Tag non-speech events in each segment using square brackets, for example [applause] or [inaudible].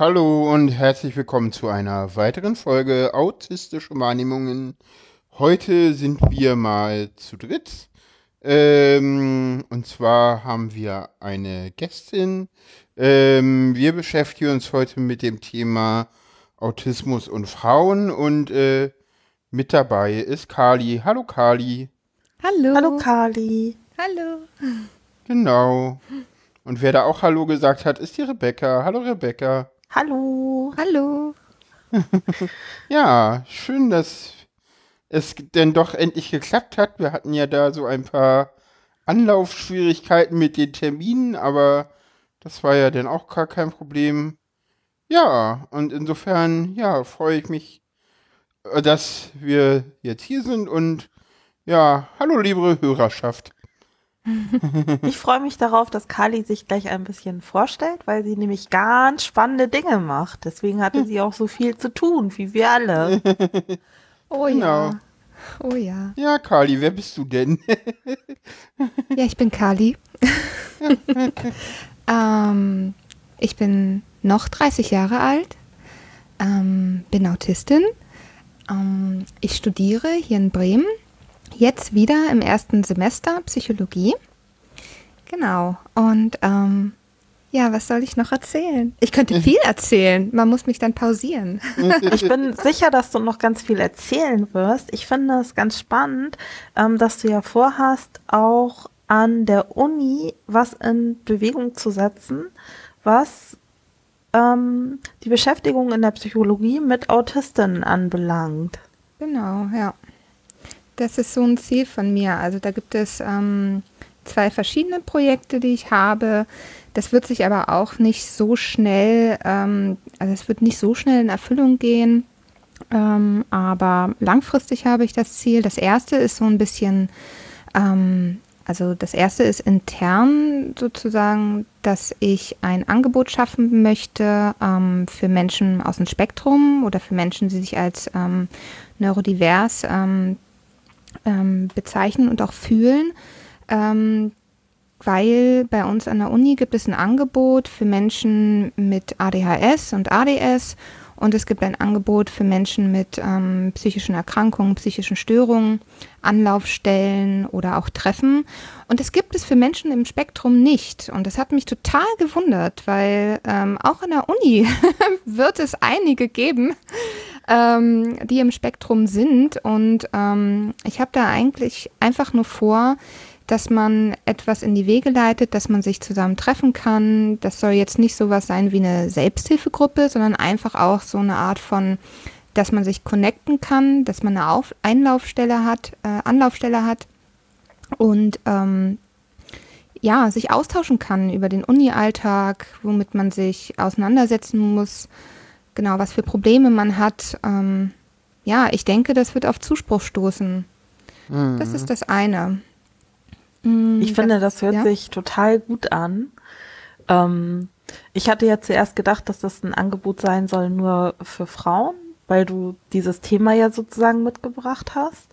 Hallo und herzlich willkommen zu einer weiteren Folge Autistische Wahrnehmungen. Heute sind wir mal zu dritt. Ähm, und zwar haben wir eine Gästin. Ähm, wir beschäftigen uns heute mit dem Thema Autismus und Frauen und äh, mit dabei ist Kali. Hallo Kali. Hallo. Hallo Kali. Hallo. Genau. Und wer da auch Hallo gesagt hat, ist die Rebecca. Hallo Rebecca. Hallo. Hallo. [laughs] Ja, schön, dass es denn doch endlich geklappt hat. Wir hatten ja da so ein paar Anlaufschwierigkeiten mit den Terminen, aber das war ja dann auch gar kein Problem. Ja, und insofern, ja, freue ich mich, äh, dass wir jetzt hier sind und ja, hallo liebe Hörerschaft. Ich freue mich darauf, dass Kali sich gleich ein bisschen vorstellt, weil sie nämlich ganz spannende Dinge macht. Deswegen hatte sie auch so viel zu tun, wie wir alle. [laughs] Oh Genau. ja. Oh ja. Ja, Kali, wer bist du denn? [laughs] Ja, ich bin Kali. [laughs] ähm, ich bin noch 30 Jahre alt, ähm, bin Autistin. Ähm, ich studiere hier in Bremen, jetzt wieder im ersten Semester Psychologie. Genau. Und ähm, ja, was soll ich noch erzählen? Ich könnte [laughs] viel erzählen. Man muss mich dann pausieren. [laughs] Ich bin sicher, dass du noch ganz viel erzählen wirst. Ich finde es ganz spannend, ähm, dass du ja vorhast, auch an der Uni was in Bewegung zu setzen, was ähm, die Beschäftigung in der Psychologie mit Autistinnen anbelangt. Genau, ja. Das ist so ein Ziel von mir. Also da gibt es ähm, zwei verschiedene Projekte, die ich habe. Das wird sich aber auch nicht so schnell, ähm, also es wird nicht so schnell in Erfüllung gehen. Ähm, aber langfristig habe ich das Ziel. Das erste ist so ein bisschen, ähm, also das erste ist intern sozusagen, dass ich ein Angebot schaffen möchte ähm, für Menschen aus dem Spektrum oder für Menschen, die sich als ähm, neurodivers ähm, bezeichnen und auch fühlen. Ähm, weil bei uns an der Uni gibt es ein Angebot für Menschen mit ADHS und ADS und es gibt ein Angebot für Menschen mit ähm, psychischen Erkrankungen, psychischen Störungen, Anlaufstellen oder auch Treffen. Und das gibt es für Menschen im Spektrum nicht. Und das hat mich total gewundert, weil ähm, auch an der Uni [laughs] wird es einige geben, ähm, die im Spektrum sind. Und ähm, ich habe da eigentlich einfach nur vor, dass man etwas in die Wege leitet, dass man sich zusammen treffen kann. Das soll jetzt nicht sowas sein wie eine Selbsthilfegruppe, sondern einfach auch so eine Art von, dass man sich connecten kann, dass man eine Auf Einlaufstelle hat, äh, Anlaufstelle hat und ähm, ja, sich austauschen kann über den Uni-Alltag, womit man sich auseinandersetzen muss, genau, was für Probleme man hat. Ähm, ja, ich denke, das wird auf Zuspruch stoßen. Das ist das eine. Mm, Ich finde, das hört ja? sich total gut an. Ähm, ich hatte ja zuerst gedacht, dass das ein Angebot sein soll nur für Frauen, weil du dieses Thema ja sozusagen mitgebracht hast.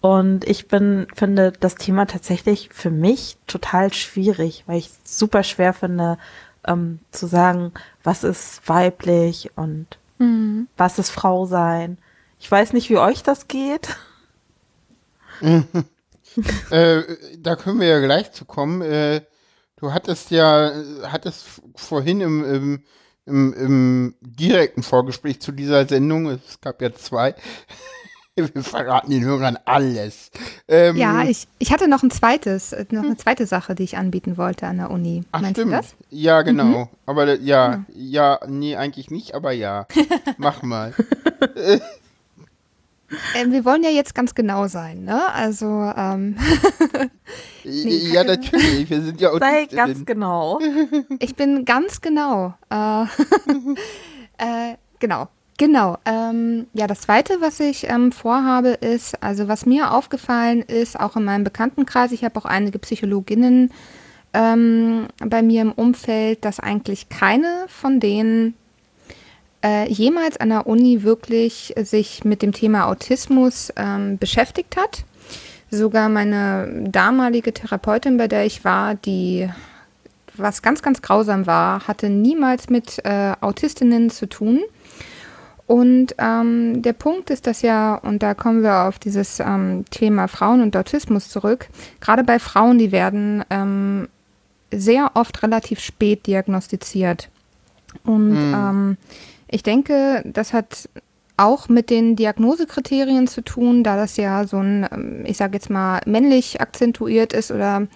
Und ich bin, finde das Thema tatsächlich für mich total schwierig, weil ich es super schwer finde, ähm, zu sagen, was ist weiblich und Mhm. was ist Frau sein. Ich weiß nicht, wie euch das geht. [laughs] äh, da können wir ja gleich zu kommen. Äh, du hattest ja, hattest vorhin im, im, im, im direkten Vorgespräch zu dieser Sendung, es gab ja zwei, [laughs] wir verraten den Hörern alles. Ähm, Ja, ich, ich hatte noch ein zweites, äh, noch eine zweite Sache, die ich anbieten wollte an der Uni. Ach, Meinst stimmt. du das? Ja, genau. Aber äh, ja, ja, nee, eigentlich nicht, aber ja. [laughs] Mach mal. [laughs] Ähm, wir wollen ja jetzt ganz genau sein, ne? Also, ähm, ja, natürlich. Wir sind ja Sei ganz genau. ich bin ganz genau. Äh, äh, genau. Genau. Ähm, ja, das Zweite, was ich ähm, vorhabe, ist, also was mir aufgefallen ist, auch in meinem Bekanntenkreis, ich habe auch einige Psychologinnen ähm, bei mir im Umfeld, dass eigentlich keine von denen äh, jemals an der Uni wirklich sich mit dem Thema Autismus ähm, beschäftigt hat. Sogar meine damalige Therapeutin, bei der ich war, die was ganz, ganz grausam war, hatte niemals mit äh, Autistinnen zu tun. Und ähm, der Punkt ist, dass ja, und da kommen wir auf dieses ähm, Thema Frauen und Autismus zurück, gerade bei Frauen, die werden ähm, sehr oft relativ spät diagnostiziert. Und mhm. ähm, ich denke, das hat auch mit den Diagnosekriterien zu tun, da das ja so ein, ähm, ich sage jetzt mal, männlich akzentuiert ist oder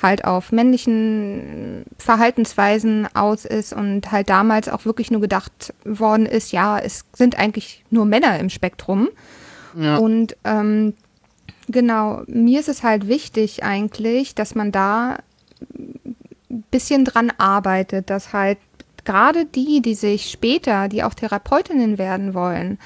halt auf männlichen Verhaltensweisen aus ist und halt damals auch wirklich nur gedacht worden ist, ja, es sind eigentlich nur Männer im Spektrum. Ja. Und ähm, genau, mir ist es halt wichtig eigentlich, dass man da ein bisschen dran arbeitet, dass halt gerade die, die sich später, die auch Therapeutinnen werden wollen,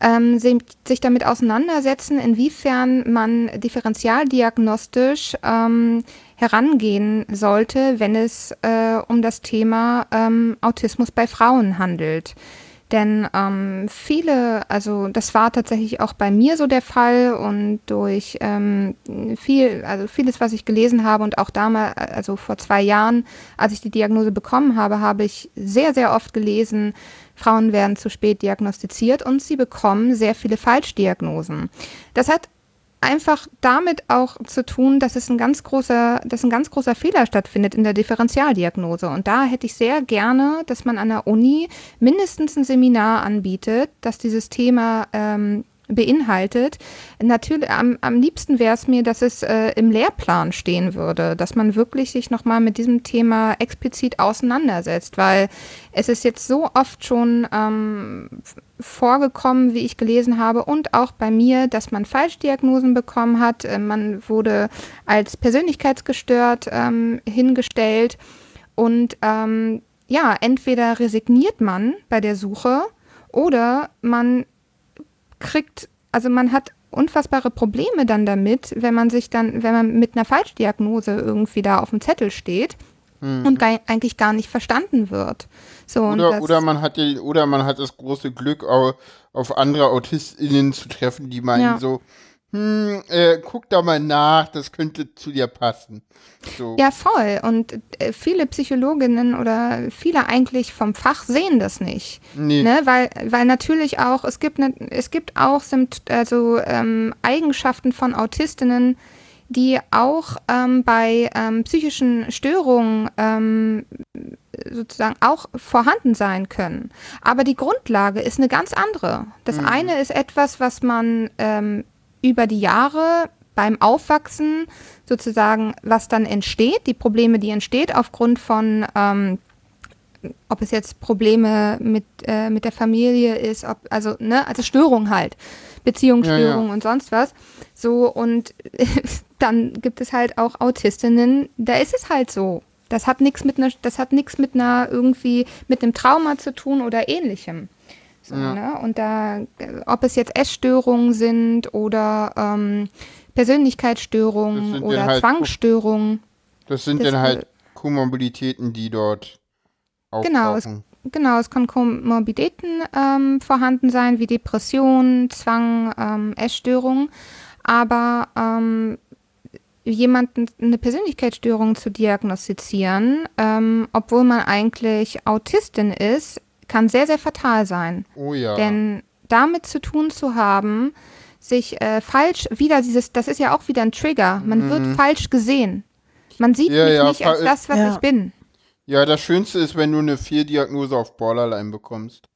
ähm, sich damit auseinandersetzen, inwiefern man differentialdiagnostisch ähm, herangehen sollte, wenn es äh, um das Thema ähm, Autismus bei Frauen handelt. Denn ähm, viele, also das war tatsächlich auch bei mir so der Fall und durch ähm, viel, also vieles, was ich gelesen habe und auch damals, also vor zwei Jahren, als ich die Diagnose bekommen habe, habe ich sehr, sehr oft gelesen, Frauen werden zu spät diagnostiziert und sie bekommen sehr viele Falschdiagnosen. Das hat einfach damit auch zu tun, dass es ein ganz großer, dass ein ganz großer Fehler stattfindet in der Differentialdiagnose. Und da hätte ich sehr gerne, dass man an der Uni mindestens ein Seminar anbietet, dass dieses Thema ähm, beinhaltet. Natürlich, am, am liebsten wäre es mir, dass es äh, im Lehrplan stehen würde, dass man wirklich sich nochmal mit diesem Thema explizit auseinandersetzt, weil es ist jetzt so oft schon ähm, vorgekommen, wie ich gelesen habe, und auch bei mir, dass man Falschdiagnosen bekommen hat. Äh, man wurde als persönlichkeitsgestört ähm, hingestellt und ähm, ja, entweder resigniert man bei der Suche oder man kriegt, also man hat unfassbare Probleme dann damit, wenn man sich dann, wenn man mit einer Falschdiagnose irgendwie da auf dem Zettel steht mhm. und gar, eigentlich gar nicht verstanden wird. So, oder, oder man hat die, oder man hat das große Glück, auf, auf andere AutistInnen zu treffen, die meinen ja. so, hm, äh, guck da mal nach, das könnte zu dir passen. So. Ja, voll. Und äh, viele Psychologinnen oder viele eigentlich vom Fach sehen das nicht. Nee. Ne? Weil, weil natürlich auch, es gibt, ne, es gibt auch also, ähm, Eigenschaften von Autistinnen, die auch ähm, bei ähm, psychischen Störungen ähm, sozusagen auch vorhanden sein können. Aber die Grundlage ist eine ganz andere. Das mhm. eine ist etwas, was man ähm, über die Jahre beim Aufwachsen sozusagen, was dann entsteht, die Probleme, die entsteht aufgrund von, ähm, ob es jetzt Probleme mit, äh, mit der Familie ist, ob, also, ne, also Störung halt, Beziehungsstörung ja, ja. und sonst was. So, und [laughs] dann gibt es halt auch Autistinnen, da ist es halt so. Das hat nichts mit einer, das hat nichts mit einer irgendwie, mit einem Trauma zu tun oder ähnlichem. So, ja. ne? Und da, ob es jetzt Essstörungen sind oder ähm, Persönlichkeitsstörungen oder halt Zwangsstörungen. Das sind das, dann halt Komorbiditäten, die dort auftauchen. Genau, es, genau, es können Komorbiditäten ähm, vorhanden sein, wie Depression, Zwang, ähm, Essstörungen. Aber ähm, jemanden eine Persönlichkeitsstörung zu diagnostizieren, ähm, obwohl man eigentlich Autistin ist, kann sehr, sehr fatal sein. Oh ja. Denn damit zu tun zu haben, sich äh, falsch, wieder dieses, das ist ja auch wieder ein Trigger, man mhm. wird falsch gesehen. Man sieht ja, mich ja, nicht als das, was ja. ich bin. Ja, das Schönste ist, wenn du eine Fehldiagnose auf Borderline bekommst.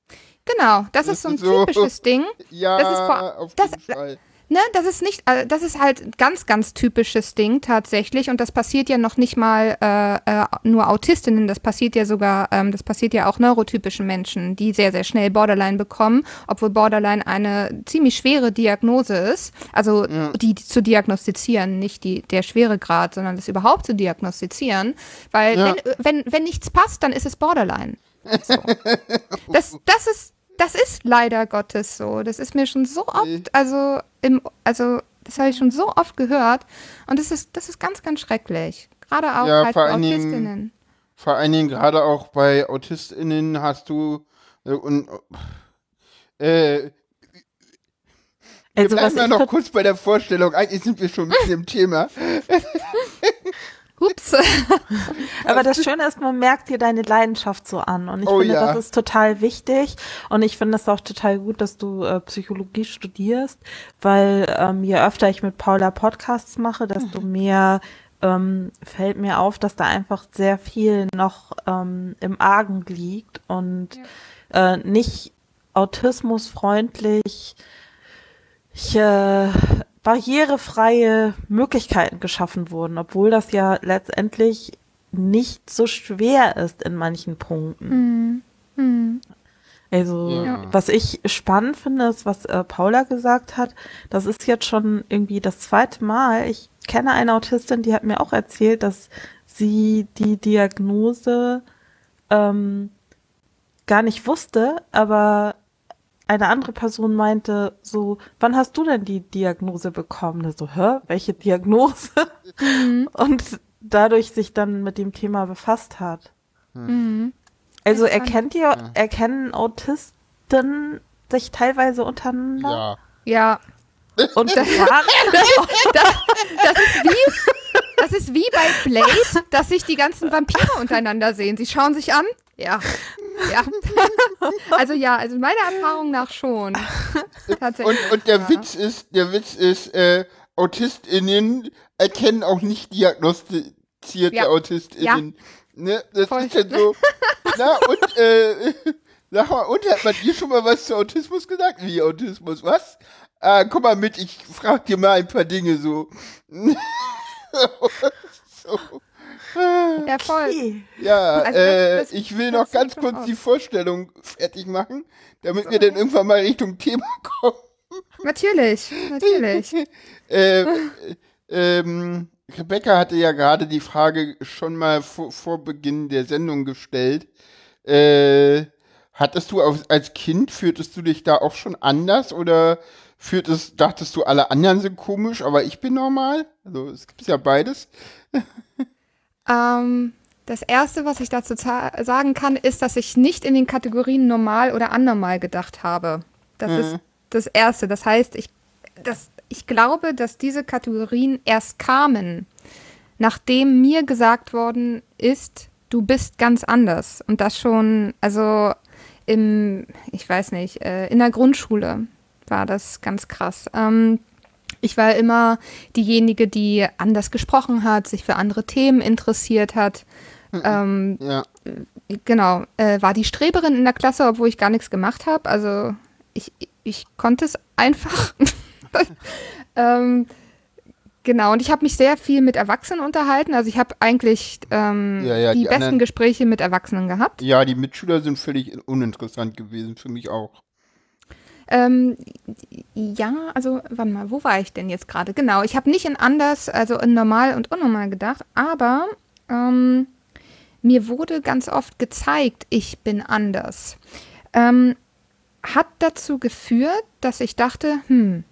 Genau, das, das ist so ein so, typisches [laughs] Ding. Ja, das ist vor, auf jeden das, Fall ne, das ist nicht, äh, das ist halt ein ganz, ganz typisches Ding tatsächlich und das passiert ja noch nicht mal äh, äh, nur Autistinnen, das passiert ja sogar, ähm, das passiert ja auch neurotypischen Menschen, die sehr, sehr schnell Borderline bekommen, obwohl Borderline eine ziemlich schwere Diagnose ist, also ja. die, die zu diagnostizieren, nicht die, der Schweregrad, sondern das überhaupt zu diagnostizieren, weil ja. wenn, wenn, wenn nichts passt, dann ist es Borderline. So. [laughs] Das, das ist das ist leider Gottes so. Das ist mir schon so oft, also im, also das habe ich schon so oft gehört und das ist, das ist ganz, ganz schrecklich. Gerade auch ja, halt bei Autistinnen. Dingen, vor allen Dingen gerade auch bei AutistInnen hast du äh, und äh, wir also, bleiben ja noch kurz bei der Vorstellung. Eigentlich sind wir schon mit dem Thema. [laughs] Hups. [laughs] Aber das Schöne ist, man merkt dir deine Leidenschaft so an. Und ich Oh finde, ja. das ist total wichtig. Und ich finde es auch total gut, dass du äh, Psychologie studierst, weil ähm, je öfter ich mit Paula Podcasts mache, desto mehr ähm, fällt mir auf, dass da einfach sehr viel noch ähm, im Argen liegt und äh, nicht autismusfreundlich ich, äh, barrierefreie Möglichkeiten geschaffen wurden, obwohl das ja letztendlich nicht so schwer ist in manchen Punkten. Also, Ja. was ich spannend finde, ist, was äh, Paula gesagt hat. Das ist jetzt schon irgendwie das zweite Mal. Ich kenne eine Autistin, die hat mir auch erzählt, dass sie die Diagnose ähm, gar nicht wusste, aber eine andere Person meinte so, wann hast du denn die Diagnose bekommen? Und So, hä, welche Diagnose? [laughs] Und dadurch sich dann mit dem Thema befasst hat. Mhm. Also erkennt ihr, erkennen Autisten sich teilweise untereinander? Ja. Ja, Und [laughs] das das ist wie, das ist wie bei Blade, dass sich die ganzen Vampire untereinander sehen. Sie schauen sich an. Ja. Ja. [laughs] Also ja, also meiner Erfahrung nach schon. Tatsächlich. Und, und der ja. Witz ist, der Witz ist, äh, AutistInnen erkennen auch nicht diagnostizierte Ja. AutistInnen. Ne? Das Voll. ist dann so. [laughs] Na, und, äh, [laughs] sag mal, und hat man dir schon mal was zu Autismus gesagt? Wie Autismus? Was? Ah, komm mal mit, ich frag dir mal ein paar Dinge so. so. Ja, voll. Okay. Ja, Also äh, das- ich will noch ganz kurz aus. die Vorstellung fertig machen, damit wir dann irgendwann mal Richtung Thema [laughs] kommen. Natürlich, natürlich. [laughs] äh, ähm, Rebecca hatte ja gerade die Frage schon mal vor, vor Beginn der Sendung gestellt. Äh, hattest du auf, als Kind, führtest du dich da auch schon anders oder führtest, dachtest du, alle anderen sind komisch, aber ich bin normal? Also es gibt ja beides. [laughs] Ähm, das Erste, was ich dazu sagen kann, ist, dass ich nicht in den Kategorien normal oder anormal gedacht habe. Das Mhm. ist das Erste. Das heißt, ich, das, ich glaube, dass diese Kategorien erst kamen, nachdem mir gesagt worden ist, du bist ganz anders. Und das schon, also im, ich weiß nicht, äh, in der Grundschule war das ganz krass. Ähm, ich war immer diejenige, die anders gesprochen hat, sich für andere Themen interessiert hat. Ähm, Ja. genau, äh, war die Streberin in der Klasse, obwohl ich gar nichts gemacht habe. Also ich, ich konnte es einfach. [laughs] ähm, genau, und ich habe mich sehr viel mit Erwachsenen unterhalten. Also ich habe eigentlich ähm, Ja, ja, die, die besten anderen- Gespräche mit Erwachsenen gehabt. Ja, die Mitschüler sind völlig uninteressant gewesen, für mich auch. Ähm, ja, also, warte mal, wo war ich denn jetzt gerade? Genau, ich habe nicht in anders, also in normal und unnormal gedacht, aber ähm, mir wurde ganz oft gezeigt, ich bin anders. Ähm, hat dazu geführt, dass ich dachte, hm,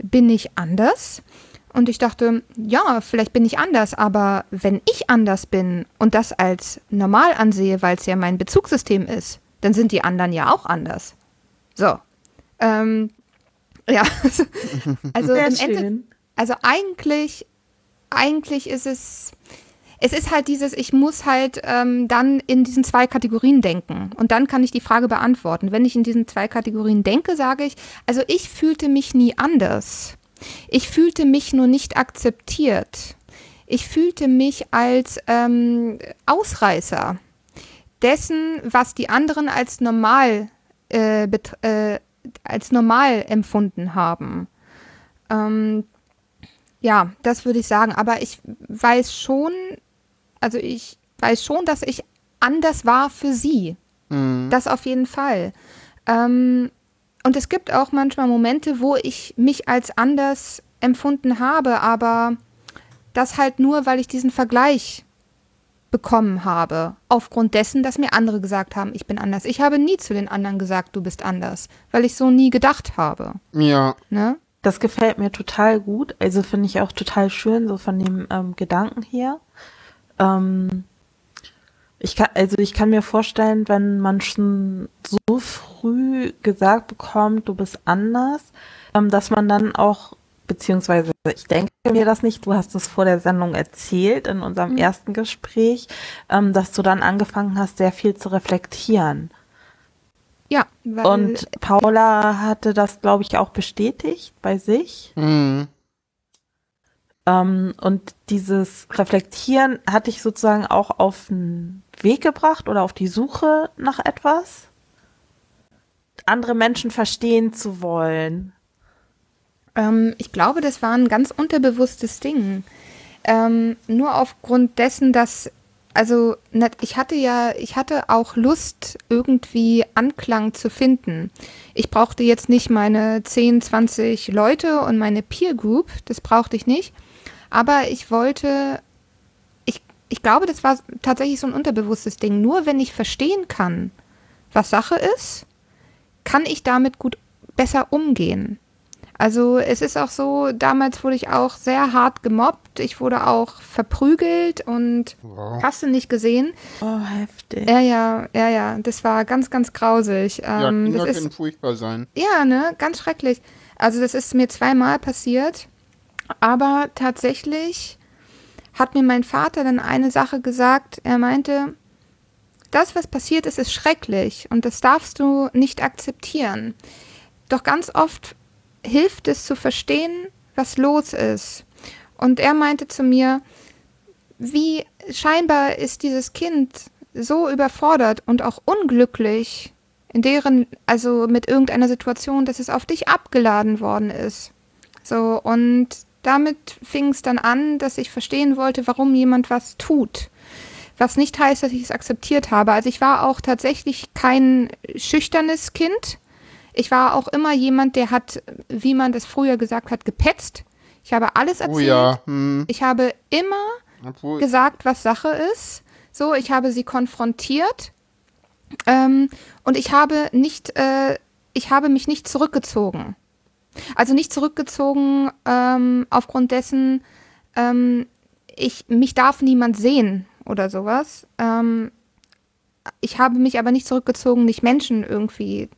bin ich anders? Und ich dachte, ja, vielleicht bin ich anders, aber wenn ich anders bin und das als normal ansehe, weil es ja mein Bezugssystem ist, dann sind die anderen ja auch anders. So. Ähm, ja, [laughs] also Sehr im Ende, also eigentlich, eigentlich ist es, es ist halt dieses, ich muss halt ähm, dann in diesen zwei Kategorien denken und dann kann ich die Frage beantworten. Wenn ich in diesen zwei Kategorien denke, sage ich, also ich fühlte mich nie anders. Ich fühlte mich nur nicht akzeptiert. Ich fühlte mich als ähm, Ausreißer dessen, was die anderen als normal äh, äh, als normal empfunden haben. Ähm, ja, das würde ich sagen. Aber ich weiß schon, also ich weiß schon, dass ich anders war für sie. Mhm. Das auf jeden Fall. Ähm, und es gibt auch manchmal Momente, wo ich mich als anders empfunden habe, aber das halt nur, weil ich diesen Vergleich bekommen habe, aufgrund dessen, dass mir andere gesagt haben, ich bin anders. Ich habe nie zu den anderen gesagt, du bist anders, weil ich so nie gedacht habe. Ja. Ne? Das gefällt mir total gut. Also finde ich auch total schön, so von dem ähm, Gedanken her. Ähm, ich kann, also ich kann mir vorstellen, wenn man schon so früh gesagt bekommt, du bist anders, ähm, dass man dann auch beziehungsweise ich denke mir das nicht, du hast es vor der Sendung erzählt in unserem mhm. ersten Gespräch, ähm, dass du dann angefangen hast, sehr viel zu reflektieren. Ja. und Paula hatte das, glaube ich, auch bestätigt bei sich. Mhm. Ähm, und dieses Reflektieren hatte ich sozusagen auch auf den Weg gebracht oder auf die Suche nach etwas. Andere Menschen verstehen zu wollen. Ähm, ich glaube, das war ein ganz unterbewusstes Ding. Ähm, nur aufgrund dessen, dass, also ich hatte ja, ich hatte auch Lust, irgendwie Anklang zu finden. Ich brauchte jetzt nicht meine 10, 20 Leute und meine Peer Group, das brauchte ich nicht. Aber ich wollte, ich, ich glaube, das war tatsächlich so ein unterbewusstes Ding. Nur wenn ich verstehen kann, was Sache ist, kann ich damit gut besser umgehen. Also es ist auch so, damals wurde ich auch sehr hart gemobbt. Ich wurde auch verprügelt und wow. hast du nicht gesehen. Oh, heftig. Ja, ja, ja, ja. Das war ganz, ganz grausig. Ja, ähm, Kinder das können ist, furchtbar sein. Ja, ne, ganz schrecklich. Also das ist mir zweimal passiert. Aber tatsächlich hat mir mein Vater dann eine Sache gesagt. Er meinte, das, was passiert ist, ist schrecklich und das darfst du nicht akzeptieren. Doch ganz oft hilft es zu verstehen, was los ist. Und er meinte zu mir, wie scheinbar ist dieses Kind so überfordert und auch unglücklich in deren, also mit irgendeiner Situation, dass es auf dich abgeladen worden ist. So, und damit fing es dann an, dass ich verstehen wollte, warum jemand was tut. Was nicht heißt, dass ich es akzeptiert habe. Also ich war auch tatsächlich kein schüchternes Kind. Ich war auch immer jemand, der hat, wie man das früher gesagt hat, gepetzt. Ich habe alles oh erzählt. Oh ja. hm. Ich habe immer Obwohl. gesagt, was Sache ist. So, ich habe sie konfrontiert. Ähm, und ich habe nicht, äh, ich habe mich nicht zurückgezogen. Also nicht zurückgezogen ähm, aufgrund dessen, ähm, ich, mich darf niemand sehen oder sowas. Ähm, ich habe mich aber nicht zurückgezogen, nicht Menschen irgendwie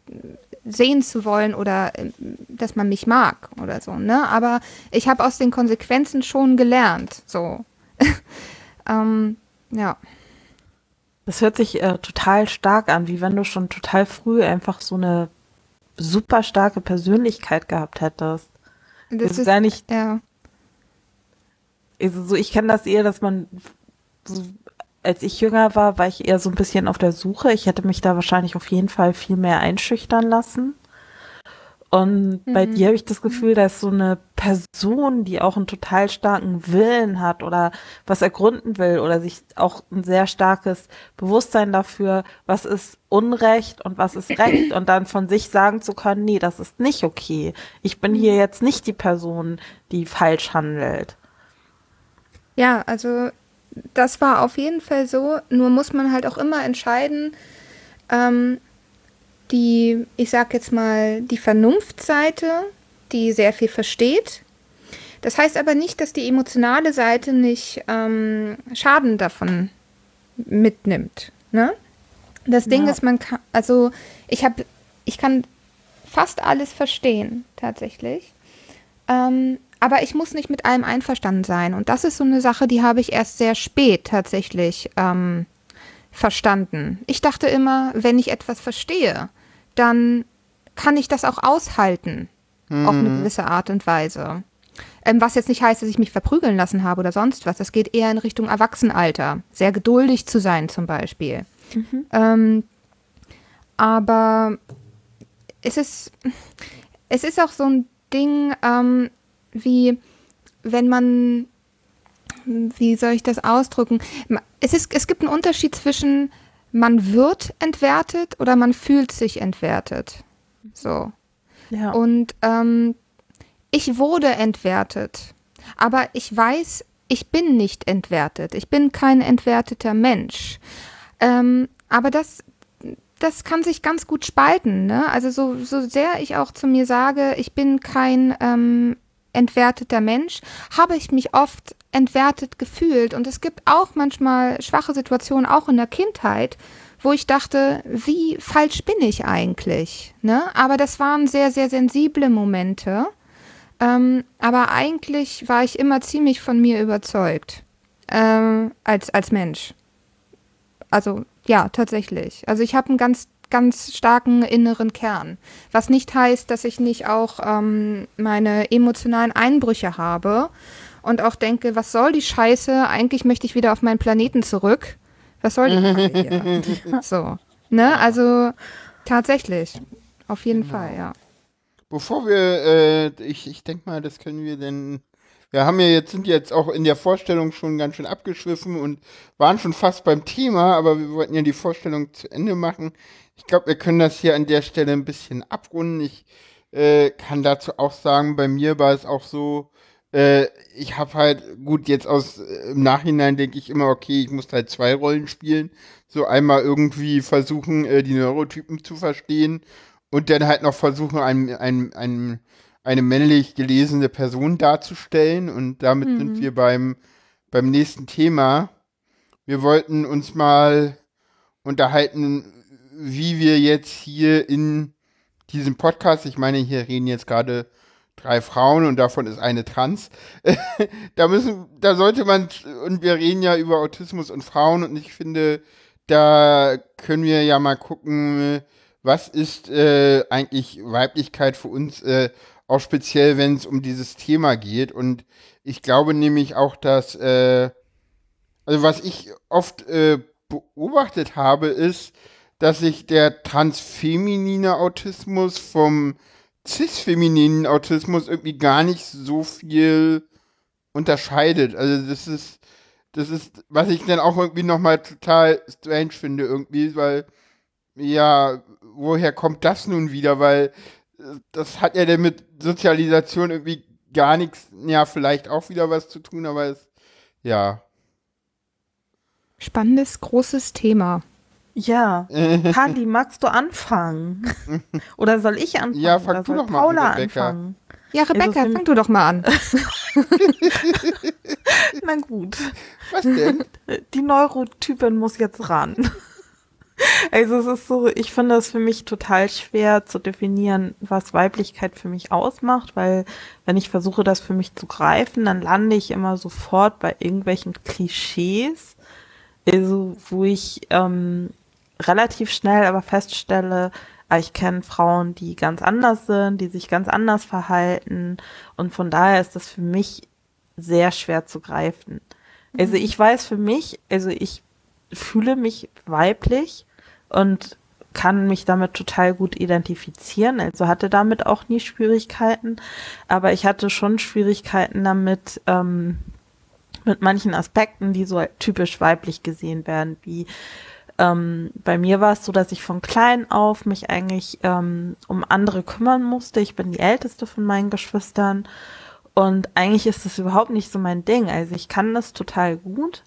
sehen zu wollen oder äh, dass man mich mag oder so, ne? Aber ich habe aus den Konsequenzen schon gelernt, so. [laughs] ähm, ja. Das hört sich äh, total stark an, wie wenn du schon total früh einfach so eine super starke Persönlichkeit gehabt hättest. Das ist gar nicht. Ja. Also so, ich kenne das eher, dass man, so, als ich jünger war, war ich eher so ein bisschen auf der Suche. Ich hätte mich da wahrscheinlich auf jeden Fall viel mehr einschüchtern lassen. Und mhm. bei dir habe ich das Gefühl, da ist so eine Person, die auch einen total starken Willen hat oder was ergründen will oder sich auch ein sehr starkes Bewusstsein dafür, was ist Unrecht und was ist Recht und dann von sich sagen zu können, nee, das ist nicht okay. Ich bin hier mhm. jetzt nicht die Person, die falsch handelt. Ja, also das war auf jeden Fall so. Nur muss man halt auch immer entscheiden, ähm, die, ich sag jetzt mal, die Vernunftseite, die sehr viel versteht. Das heißt aber nicht, dass die emotionale Seite nicht ähm, Schaden davon mitnimmt. Ne? Das ja. Ding ist, man kann, also ich habe, ich kann fast alles verstehen, tatsächlich. Ähm, aber ich muss nicht mit allem einverstanden sein. Und das ist so eine Sache, die habe ich erst sehr spät tatsächlich ähm, verstanden. Ich dachte immer, wenn ich etwas verstehe, dann kann ich das auch aushalten. Mhm. Auf eine mhm. gewisse Art und Weise. Ähm, was jetzt nicht heißt, dass ich mich verprügeln lassen habe oder sonst was. Das geht eher in Richtung Erwachsenenalter. Sehr geduldig zu sein zum Beispiel. Mhm. Ähm, aber es ist, es ist auch so ein Ding, ähm, wie wenn man, wie soll ich das ausdrücken? Es, ist, es gibt einen Unterschied zwischen man wird entwertet oder man fühlt sich entwertet. So. Ja. Und ähm, ich wurde entwertet, aber ich weiß, ich bin nicht entwertet. Ich bin kein entwerteter Mensch. Ähm, aber das, das kann sich ganz gut spalten. Ne? Also so, so sehr ich auch zu mir sage, ich bin kein ähm, entwerteter Mensch, habe ich mich oft entwertet gefühlt. Und es gibt auch manchmal schwache Situationen, auch in der Kindheit, wo ich dachte, wie falsch bin ich eigentlich? Ne? Aber das waren sehr, sehr sensible Momente. Ähm, aber eigentlich war ich immer ziemlich von mir überzeugt. Ähm, als, als Mensch. Also ja, tatsächlich. Also ich habe einen ganz, ganz starken inneren Kern. Was nicht heißt, dass ich nicht auch ähm, meine emotionalen Einbrüche habe und auch denke, was soll die Scheiße? Eigentlich möchte ich wieder auf meinen Planeten zurück. Was soll die [laughs] hier? So. Ne? Also tatsächlich. Auf jeden genau. Fall, ja. Bevor wir, äh, ich, ich denke mal, das können wir denn. Wir haben ja jetzt, sind jetzt auch in der Vorstellung schon ganz schön abgeschwiffen und waren schon fast beim Thema, aber wir wollten ja die Vorstellung zu Ende machen. Ich glaube, wir können das hier an der Stelle ein bisschen abrunden. Ich äh, kann dazu auch sagen, bei mir war es auch so, äh, ich habe halt, gut, jetzt aus äh, im Nachhinein denke ich immer, okay, ich muss halt zwei Rollen spielen. So einmal irgendwie versuchen, äh, die Neurotypen zu verstehen und dann halt noch versuchen, ein, ein, ein, eine männlich gelesene Person darzustellen. Und damit mhm. sind wir beim, beim nächsten Thema. Wir wollten uns mal unterhalten, wie wir jetzt hier in diesem Podcast, ich meine, hier reden jetzt gerade drei Frauen und davon ist eine trans. [laughs] da müssen, da sollte man, und wir reden ja über Autismus und Frauen und ich finde, da können wir ja mal gucken, was ist äh, eigentlich Weiblichkeit für uns, äh, auch speziell, wenn es um dieses Thema geht. Und ich glaube nämlich auch, dass, äh, also was ich oft äh, beobachtet habe, ist, dass sich der transfeminine Autismus vom cis-femininen Autismus irgendwie gar nicht so viel unterscheidet. Also das ist, das ist, was ich dann auch irgendwie nochmal total strange finde irgendwie, weil, ja, woher kommt das nun wieder? Weil äh, das hat ja dann mit Sozialisation irgendwie gar nichts, ja, vielleicht auch wieder was zu tun, aber es, ja. Spannendes, großes Thema. Ja. [laughs] Carly, magst du anfangen? [laughs] Oder soll ich anfangen? Ja, fang du doch mal Paula an, anfangen? Ja, Rebecca, fang du doch mal an. [laughs] Na gut. Was denn? Die Neurotypin muss jetzt ran. Also es ist so, ich finde es für mich total schwer zu definieren, was Weiblichkeit für mich ausmacht, weil wenn ich versuche, das für mich zu greifen, dann lande ich immer sofort bei irgendwelchen Klischees, also wo ich ähm, relativ schnell aber feststelle, ah, ich kenne Frauen, die ganz anders sind, die sich ganz anders verhalten und von daher ist das für mich sehr schwer zu greifen. Also mhm. ich weiß für mich, also ich fühle mich weiblich und kann mich damit total gut identifizieren. Also hatte damit auch nie Schwierigkeiten, aber ich hatte schon Schwierigkeiten damit, ähm, mit manchen Aspekten, die so typisch weiblich gesehen werden, wie ähm, bei mir war es so, dass ich von klein auf mich eigentlich ähm, um andere kümmern musste. Ich bin die älteste von meinen Geschwistern und eigentlich ist das überhaupt nicht so mein Ding. Also ich kann das total gut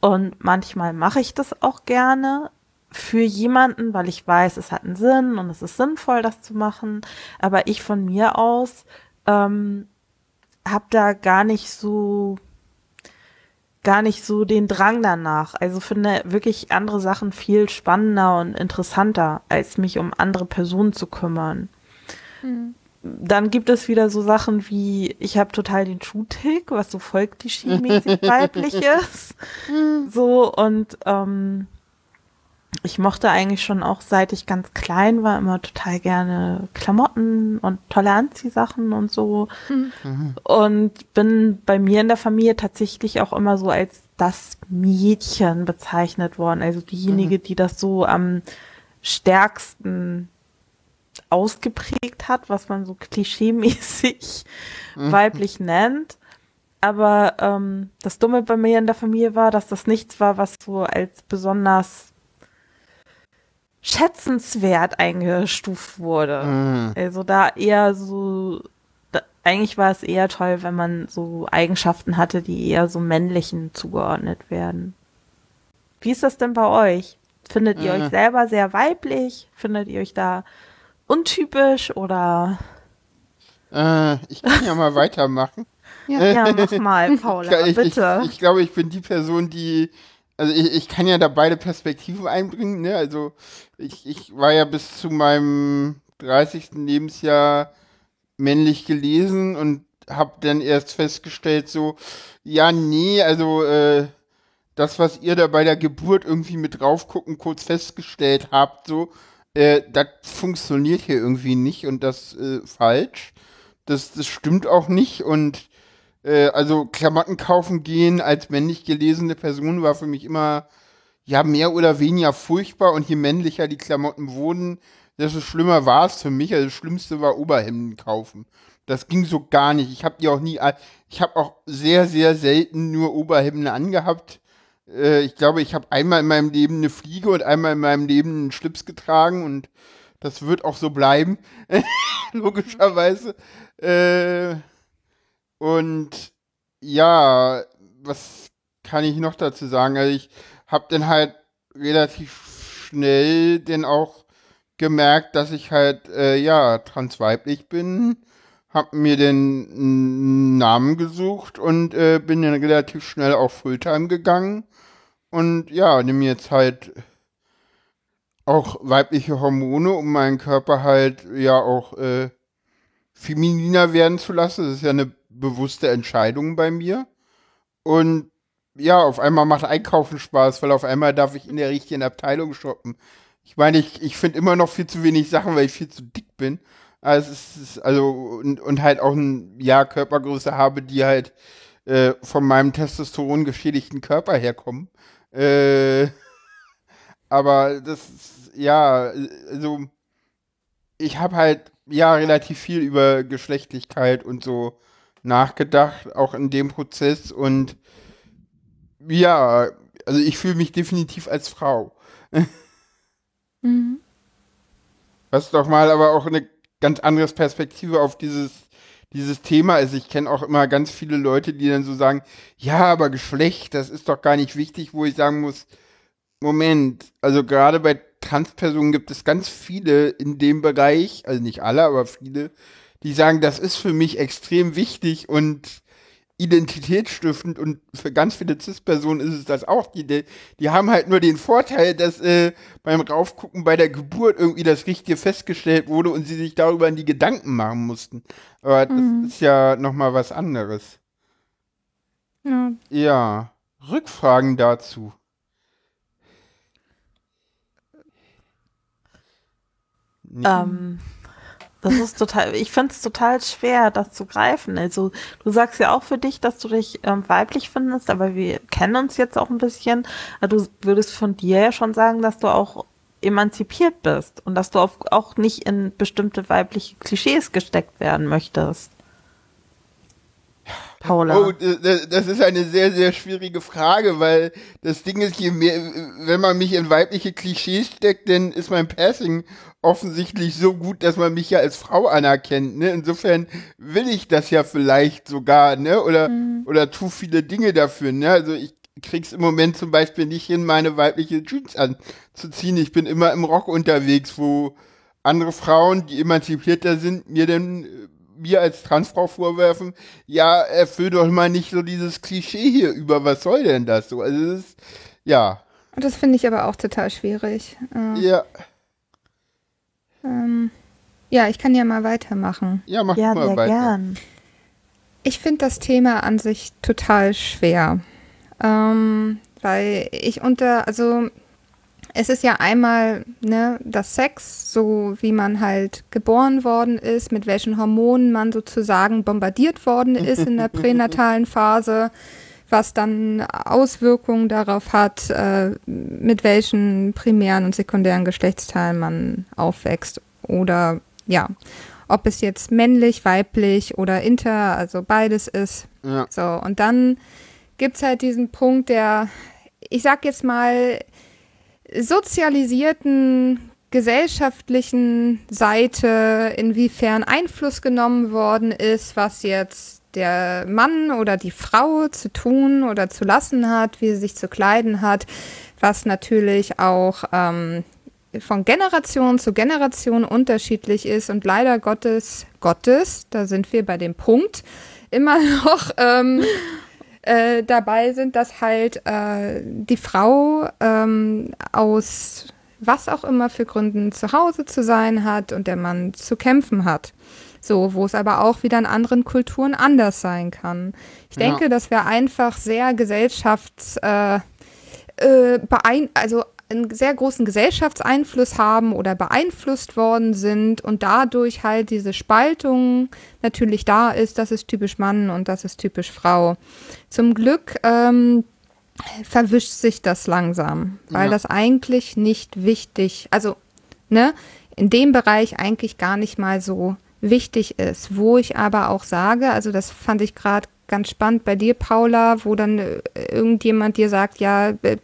und manchmal mache ich das auch gerne, für jemanden, weil ich weiß, es hat einen Sinn und es ist sinnvoll, das zu machen. Aber ich von mir aus ähm, habe da gar nicht so gar nicht so den Drang danach. Also finde wirklich andere Sachen viel spannender und interessanter, als mich um andere Personen zu kümmern. Mhm. Dann gibt es wieder so Sachen wie, ich habe total den Schuhtick, was so voll klischee-mäßig weiblich [laughs] ist. Mhm. So und ähm, ich mochte eigentlich schon auch, seit ich ganz klein war, immer total gerne Klamotten und tolle Anziehsachen und so. Mhm. Und bin bei mir in der Familie tatsächlich auch immer so als das Mädchen bezeichnet worden. Also diejenige, mhm. die das so am stärksten ausgeprägt hat, was man so klischeemäßig mhm. weiblich nennt. Aber ähm, das Dumme bei mir in der Familie war, dass das nichts war, was so als besonders schätzenswert eingestuft wurde. Mhm. Also da eher so, da, eigentlich war es eher toll, wenn man so Eigenschaften hatte, die eher so männlichen zugeordnet werden. Wie ist das denn bei euch? Findet ihr mhm. euch selber sehr weiblich? Findet ihr euch da untypisch oder? Äh, ich kann ja mal [laughs] weitermachen. Ja, ja, mach mal, [laughs] Paula, ich, bitte. Ich, ich, glaube, ich bin die Person, die also ich, ich kann ja da beide Perspektiven einbringen, ne? Also ich, ich war ja bis zu meinem 30. Lebensjahr männlich gelesen und habe dann erst festgestellt, so, ja, nee, also äh, das, was ihr da bei der Geburt irgendwie mit draufgucken kurz festgestellt habt, so, äh, das funktioniert hier irgendwie nicht und das äh, falsch. Das, das stimmt auch nicht und äh, also Klamotten kaufen gehen als männlich gelesene Person war für mich immer ja mehr oder weniger furchtbar und je männlicher die Klamotten wurden, desto schlimmer war es für mich. Also das Schlimmste war Oberhemden kaufen. Das ging so gar nicht. Ich habe die auch nie, ich habe auch sehr, sehr selten nur Oberhemden angehabt. Äh, ich glaube, ich habe einmal in meinem Leben eine Fliege und einmal in meinem Leben einen Schlips getragen und das wird auch so bleiben, [laughs] logischerweise. Äh, und ja, was kann ich noch dazu sagen? Also ich habe dann halt relativ schnell denn auch gemerkt, dass ich halt, äh, ja, transweiblich bin, hab mir den Namen gesucht und äh, bin dann relativ schnell auf Fulltime gegangen und ja, nehme jetzt halt auch weibliche Hormone, um meinen Körper halt ja auch äh, femininer werden zu lassen. Das ist ja eine bewusste Entscheidung bei mir. Und ja, auf einmal macht Einkaufen Spaß, weil auf einmal darf ich in der richtigen Abteilung shoppen. Ich meine, ich, ich finde immer noch viel zu wenig Sachen, weil ich viel zu dick bin. Also, es ist, also und, und halt auch ein ja, Körpergröße habe, die halt äh, von meinem Testosteron geschädigten Körper herkommen. Äh, [laughs] aber das ist, ja, also ich habe halt ja relativ viel über Geschlechtlichkeit und so nachgedacht, auch in dem Prozess und ja, also ich fühle mich definitiv als Frau. [laughs] mhm. Was doch mal aber auch eine ganz andere Perspektive auf dieses, dieses Thema ist. Ich kenne auch immer ganz viele Leute, die dann so sagen, ja, aber Geschlecht, das ist doch gar nicht wichtig, wo ich sagen muss, Moment, also gerade bei Transpersonen gibt es ganz viele in dem Bereich, also nicht alle, aber viele, die sagen, das ist für mich extrem wichtig und identitätsstiftend und für ganz viele CIS-Personen ist es das auch. Die, die haben halt nur den Vorteil, dass äh, beim Raufgucken bei der Geburt irgendwie das Richtige festgestellt wurde und sie sich darüber in die Gedanken machen mussten. Aber mhm. das ist ja nochmal was anderes. Ja. ja. Rückfragen dazu. Ähm, das ist total, ich finde es total schwer, das zu greifen. Also du sagst ja auch für dich, dass du dich ähm, weiblich findest, aber wir kennen uns jetzt auch ein bisschen. Also, du würdest von dir ja schon sagen, dass du auch emanzipiert bist und dass du auch nicht in bestimmte weibliche Klischees gesteckt werden möchtest. Paula? Oh, das ist eine sehr, sehr schwierige Frage, weil das Ding ist, je mehr, wenn man mich in weibliche Klischees steckt, dann ist mein Passing offensichtlich so gut, dass man mich ja als Frau anerkennt. Ne? Insofern will ich das ja vielleicht sogar, ne? Oder, mhm. oder tu viele Dinge dafür. Ne? Also ich krieg's im Moment zum Beispiel nicht hin, meine weibliche Jeans anzuziehen. Ich bin immer im Rock unterwegs, wo andere Frauen, die emanzipierter sind, mir dann mir als Transfrau vorwerfen, ja, erfüll doch mal nicht so dieses Klischee hier über, was soll denn das so? Also das ist, ja. Das finde ich aber auch total schwierig. Äh, ja. Ähm, ja, ich kann ja mal weitermachen. Ja, mach ja, mal weiter. Gern. Ich finde das Thema an sich total schwer. Ähm, weil ich unter, also es ist ja einmal ne, das Sex, so wie man halt geboren worden ist, mit welchen Hormonen man sozusagen bombardiert worden ist in der [laughs] pränatalen Phase, was dann Auswirkungen darauf hat, äh, mit welchen primären und sekundären Geschlechtsteilen man aufwächst. Oder ja, ob es jetzt männlich, weiblich oder inter, also beides ist. Ja. So, und dann gibt es halt diesen Punkt, der, ich sag jetzt mal, sozialisierten gesellschaftlichen Seite, inwiefern Einfluss genommen worden ist, was jetzt der Mann oder die Frau zu tun oder zu lassen hat, wie sie sich zu kleiden hat, was natürlich auch ähm, von Generation zu Generation unterschiedlich ist. Und leider Gottes, Gottes, da sind wir bei dem Punkt, immer [laughs] noch ähm, äh, dabei sind, dass halt äh, die Frau ähm, aus was auch immer für Gründen zu Hause zu sein hat und der Mann zu kämpfen hat. So, wo es aber auch wieder in anderen Kulturen anders sein kann. Ich denke, ja. dass wir einfach sehr gesellschafts, äh, äh, beein also einen sehr großen Gesellschaftseinfluss haben oder beeinflusst worden sind und dadurch halt diese Spaltung natürlich da ist, das ist typisch Mann und das ist typisch Frau. Zum Glück ähm, verwischt sich das langsam, weil ja. das eigentlich nicht wichtig, also ne, in dem Bereich eigentlich gar nicht mal so wichtig ist. Wo ich aber auch sage, also das fand ich gerade ganz spannend bei dir, Paula, wo dann äh, irgendjemand dir sagt, ja, äh,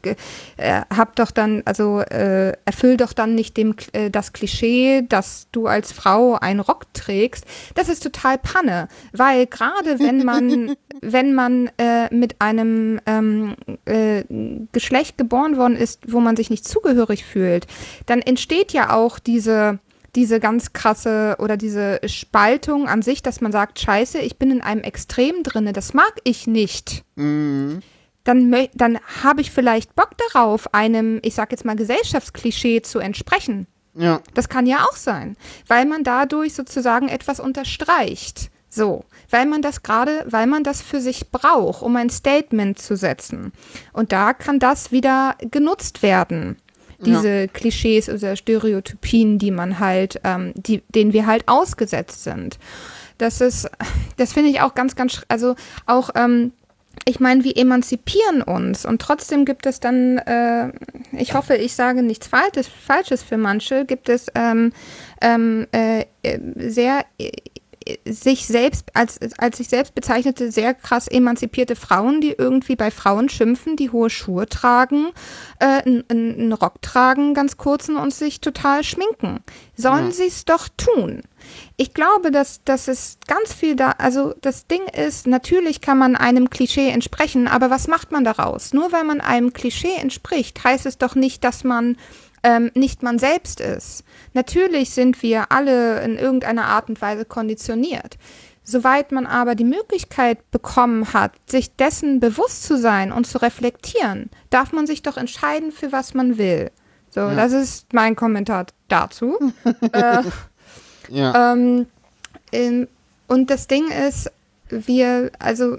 äh, hab doch dann, also äh, erfüll doch dann nicht dem, äh, das Klischee, dass du als Frau einen Rock trägst. Das ist total Panne, weil gerade wenn man, [laughs] wenn man äh, mit einem ähm, äh, Geschlecht geboren worden ist, wo man sich nicht zugehörig fühlt, dann entsteht ja auch diese diese ganz krasse oder diese Spaltung an sich, dass man sagt, scheiße, ich bin in einem Extrem drinne, das mag ich nicht. Mhm. Dann, dann habe ich vielleicht Bock darauf, einem, ich sag jetzt mal, Gesellschaftsklischee zu entsprechen. Ja. Das kann ja auch sein, weil man dadurch sozusagen etwas unterstreicht. So, weil man das gerade, weil man das für sich braucht, um ein Statement zu setzen. Und da kann das wieder genutzt werden diese ja. Klischees oder Stereotypien, die man halt, ähm, die, denen wir halt ausgesetzt sind. Das ist, [laughs] das finde ich auch ganz, ganz, also auch, ähm, ich meine, wir emanzipieren uns und trotzdem gibt es dann, äh, ich hoffe, ich sage nichts Falsches, Falsches für manche, gibt es ähm, ähm, äh, sehr sich selbst als, als sich selbst bezeichnete sehr krass emanzipierte Frauen, die irgendwie bei Frauen schimpfen, die hohe Schuhe tragen, äh, einen Rock tragen, ganz kurzen und sich total schminken. Sollen ja. sie es doch tun? Ich glaube, dass das ist ganz viel da, also das Ding ist, natürlich kann man einem Klischee entsprechen, aber was macht man daraus? Nur weil man einem Klischee entspricht, heißt es doch nicht, dass man ähm, nicht man selbst ist. Natürlich sind wir alle in irgendeiner Art und Weise konditioniert. Soweit man aber die Möglichkeit bekommen hat, sich dessen bewusst zu sein und zu reflektieren, darf man sich doch entscheiden, für was man will. So, ja. das ist mein Kommentar dazu. [laughs] äh, ja. Ähm, ähm, und das Ding ist, wir, also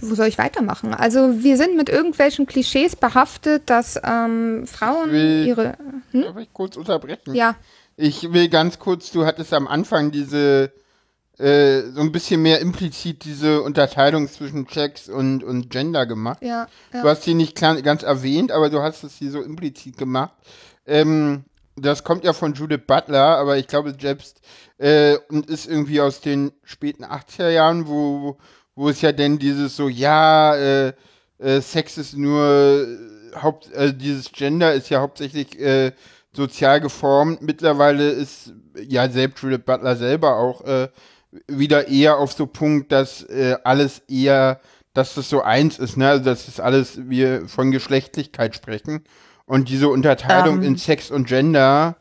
wo soll ich weitermachen? Also wir sind mit irgendwelchen Klischees behaftet, dass ähm, Frauen will, ihre. Hm? Darf ich kurz unterbrechen? Ja. Ich will ganz kurz, du hattest am Anfang diese äh, so ein bisschen mehr implizit diese Unterteilung zwischen Checks und, und Gender gemacht. Ja, ja. Du hast sie nicht klar, ganz erwähnt, aber du hast es hier so implizit gemacht. Ähm, das kommt ja von Judith Butler, aber ich glaube selbst äh, und ist irgendwie aus den späten 80er Jahren, wo, wo es ja denn dieses so, ja, äh, äh, Sex ist nur äh, Haupt, äh, dieses Gender ist ja hauptsächlich äh, sozial geformt. Mittlerweile ist ja selbst Judith Butler selber auch äh, wieder eher auf so Punkt, dass äh, alles eher, dass das so eins ist, ne? Also dass das alles wir von Geschlechtlichkeit sprechen. Und diese Unterteilung. Ähm. in Sex und Gender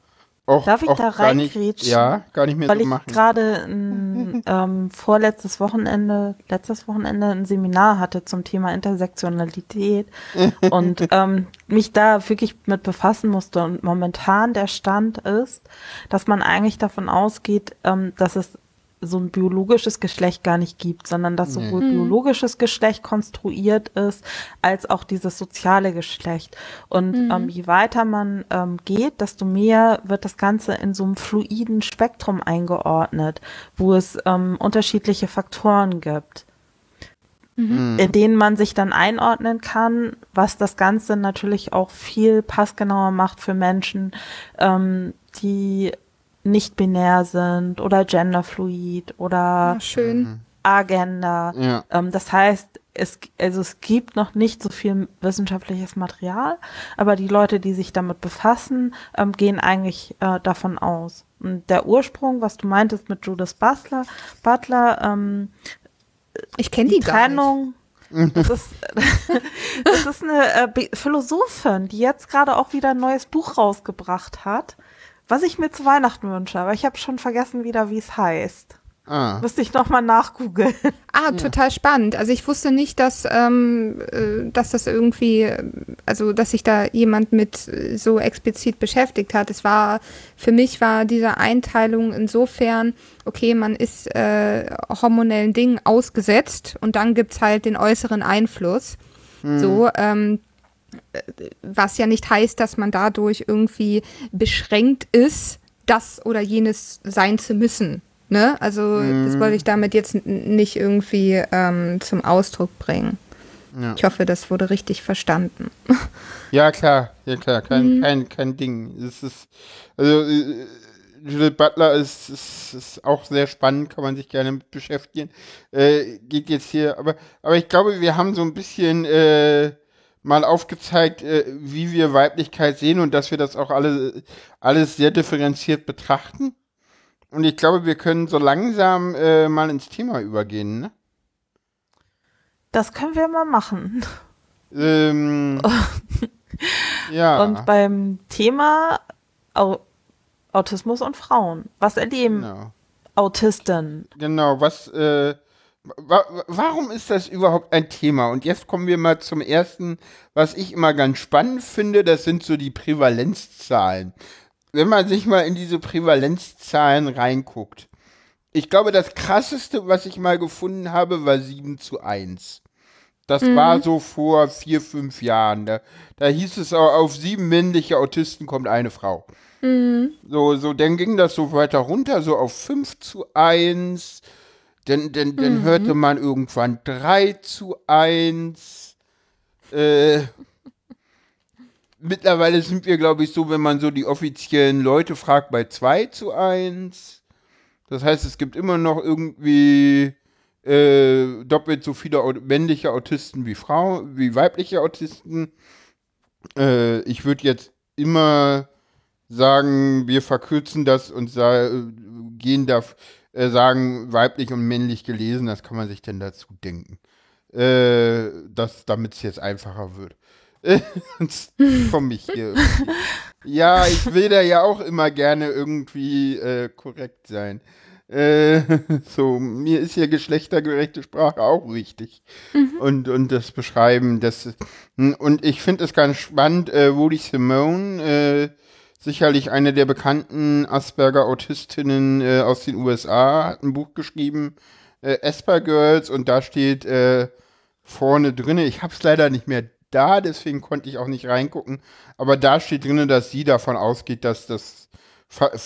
auch, Darf ich da reingrätschen? Ja, gar nicht mehr Weil so ich gerade [laughs] ähm, vorletztes Wochenende, letztes Wochenende ein Seminar hatte zum Thema Intersektionalität [laughs] und ähm, mich da wirklich mit befassen musste. Und momentan der Stand ist, dass man eigentlich davon ausgeht, ähm, dass es so ein biologisches Geschlecht gar nicht gibt, sondern dass sowohl mhm. biologisches Geschlecht konstruiert ist, als auch dieses soziale Geschlecht. Und mhm. ähm, je weiter man ähm, geht, desto mehr wird das Ganze in so einem fluiden Spektrum eingeordnet, wo es ähm, unterschiedliche Faktoren gibt. Mhm. in denen man sich dann einordnen kann, was das Ganze natürlich auch viel passgenauer macht für Menschen, ähm, die nicht binär sind oder genderfluid oder ja, schön. Mhm. Agenda. Ja. Ähm, das heißt, es, also es gibt noch nicht so viel wissenschaftliches Material, aber die Leute, die sich damit befassen, ähm, gehen eigentlich äh, davon aus. Und der Ursprung, was du meintest mit Judith Butler, Butler, ähm, ich kenne die, die Trennung. Das ist, [laughs] das ist eine äh, Philosophin, die jetzt gerade auch wieder ein neues Buch rausgebracht hat was ich mir zu Weihnachten wünsche, aber ich habe schon vergessen wieder, wie es heißt. Ah. Müsste ich nochmal nachgoogeln. [laughs] Ah, total spannend. Also ich wusste nicht, dass, ähm, äh, dass das irgendwie, also dass sich da jemand mit so explizit beschäftigt hat. Es war, für mich war diese Einteilung insofern, okay, man ist äh, hormonellen Dingen ausgesetzt und dann gibt es halt den äußeren Einfluss. Hm. So, ähm, was ja nicht heißt, dass man dadurch irgendwie beschränkt ist, das oder jenes sein zu müssen. Ne? Also mhm. das wollte ich damit jetzt nicht irgendwie ähm, zum Ausdruck bringen. Ja. Ich hoffe, das wurde richtig verstanden. [laughs] Ja, klar, ja klar, kein, mhm. kein, kein Ding. Es ist, also äh, Judith Butler ist, ist, ist, auch sehr spannend, kann man sich gerne mit beschäftigen. Äh, geht jetzt hier, aber, aber ich glaube, wir haben so ein bisschen äh, mal aufgezeigt, äh, wie wir Weiblichkeit sehen und dass wir das auch alle, alles sehr differenziert betrachten. Und ich glaube, wir können so langsam äh, mal ins Thema übergehen, ne? Das können wir mal machen. Ähm, [laughs] ja. Und beim Thema Au Autismus und Frauen. Was erleben genau. Autisten? Genau, was, äh, warum ist das überhaupt ein Thema? Und jetzt kommen wir mal zum ersten, was ich immer ganz spannend finde, das sind so die Prävalenzzahlen wenn man sich mal in diese Prävalenzzahlen reinguckt, ich glaube, das krasseste, was ich mal gefunden habe, war 7 zu 1. Das mhm. war so vor vier, fünf Jahren. Da, da hieß es auch, auf sieben männliche Autisten kommt eine Frau. Mhm. So, so, dann ging das so weiter runter, so auf 5 zu 1. Dann, dann, dann mhm. hörte man irgendwann 3 zu 1. Äh, mittlerweile sind wir, glaube ich, so, wenn man so die offiziellen Leute fragt, bei 2 zu 1. Das heißt, es gibt immer noch irgendwie äh, doppelt so viele männliche Autisten wie Frau, wie weibliche Autisten. Äh, ich würde jetzt immer sagen, wir verkürzen das und gehen da, äh, sagen weiblich und männlich gelesen, das kann man sich denn dazu denken. Äh, damit es jetzt einfacher wird. [laughs] Komm ich hier. Irgendwie. Ja, ich will da ja auch immer gerne irgendwie äh, korrekt sein. Äh, [laughs] so, mir ist ja geschlechtergerechte Sprache auch wichtig. Mhm. Und, und das Beschreiben, das und ich finde es ganz spannend, äh, Woody Simone, äh, sicherlich eine der bekannten Asperger-Autistinnen äh, aus den USA, hat ein Buch geschrieben, äh, Asper Girls, und da steht äh, vorne drinne, ich hab's leider nicht mehr da, deswegen konnte ich auch nicht reingucken. Aber da steht drin, dass sie davon ausgeht, dass das,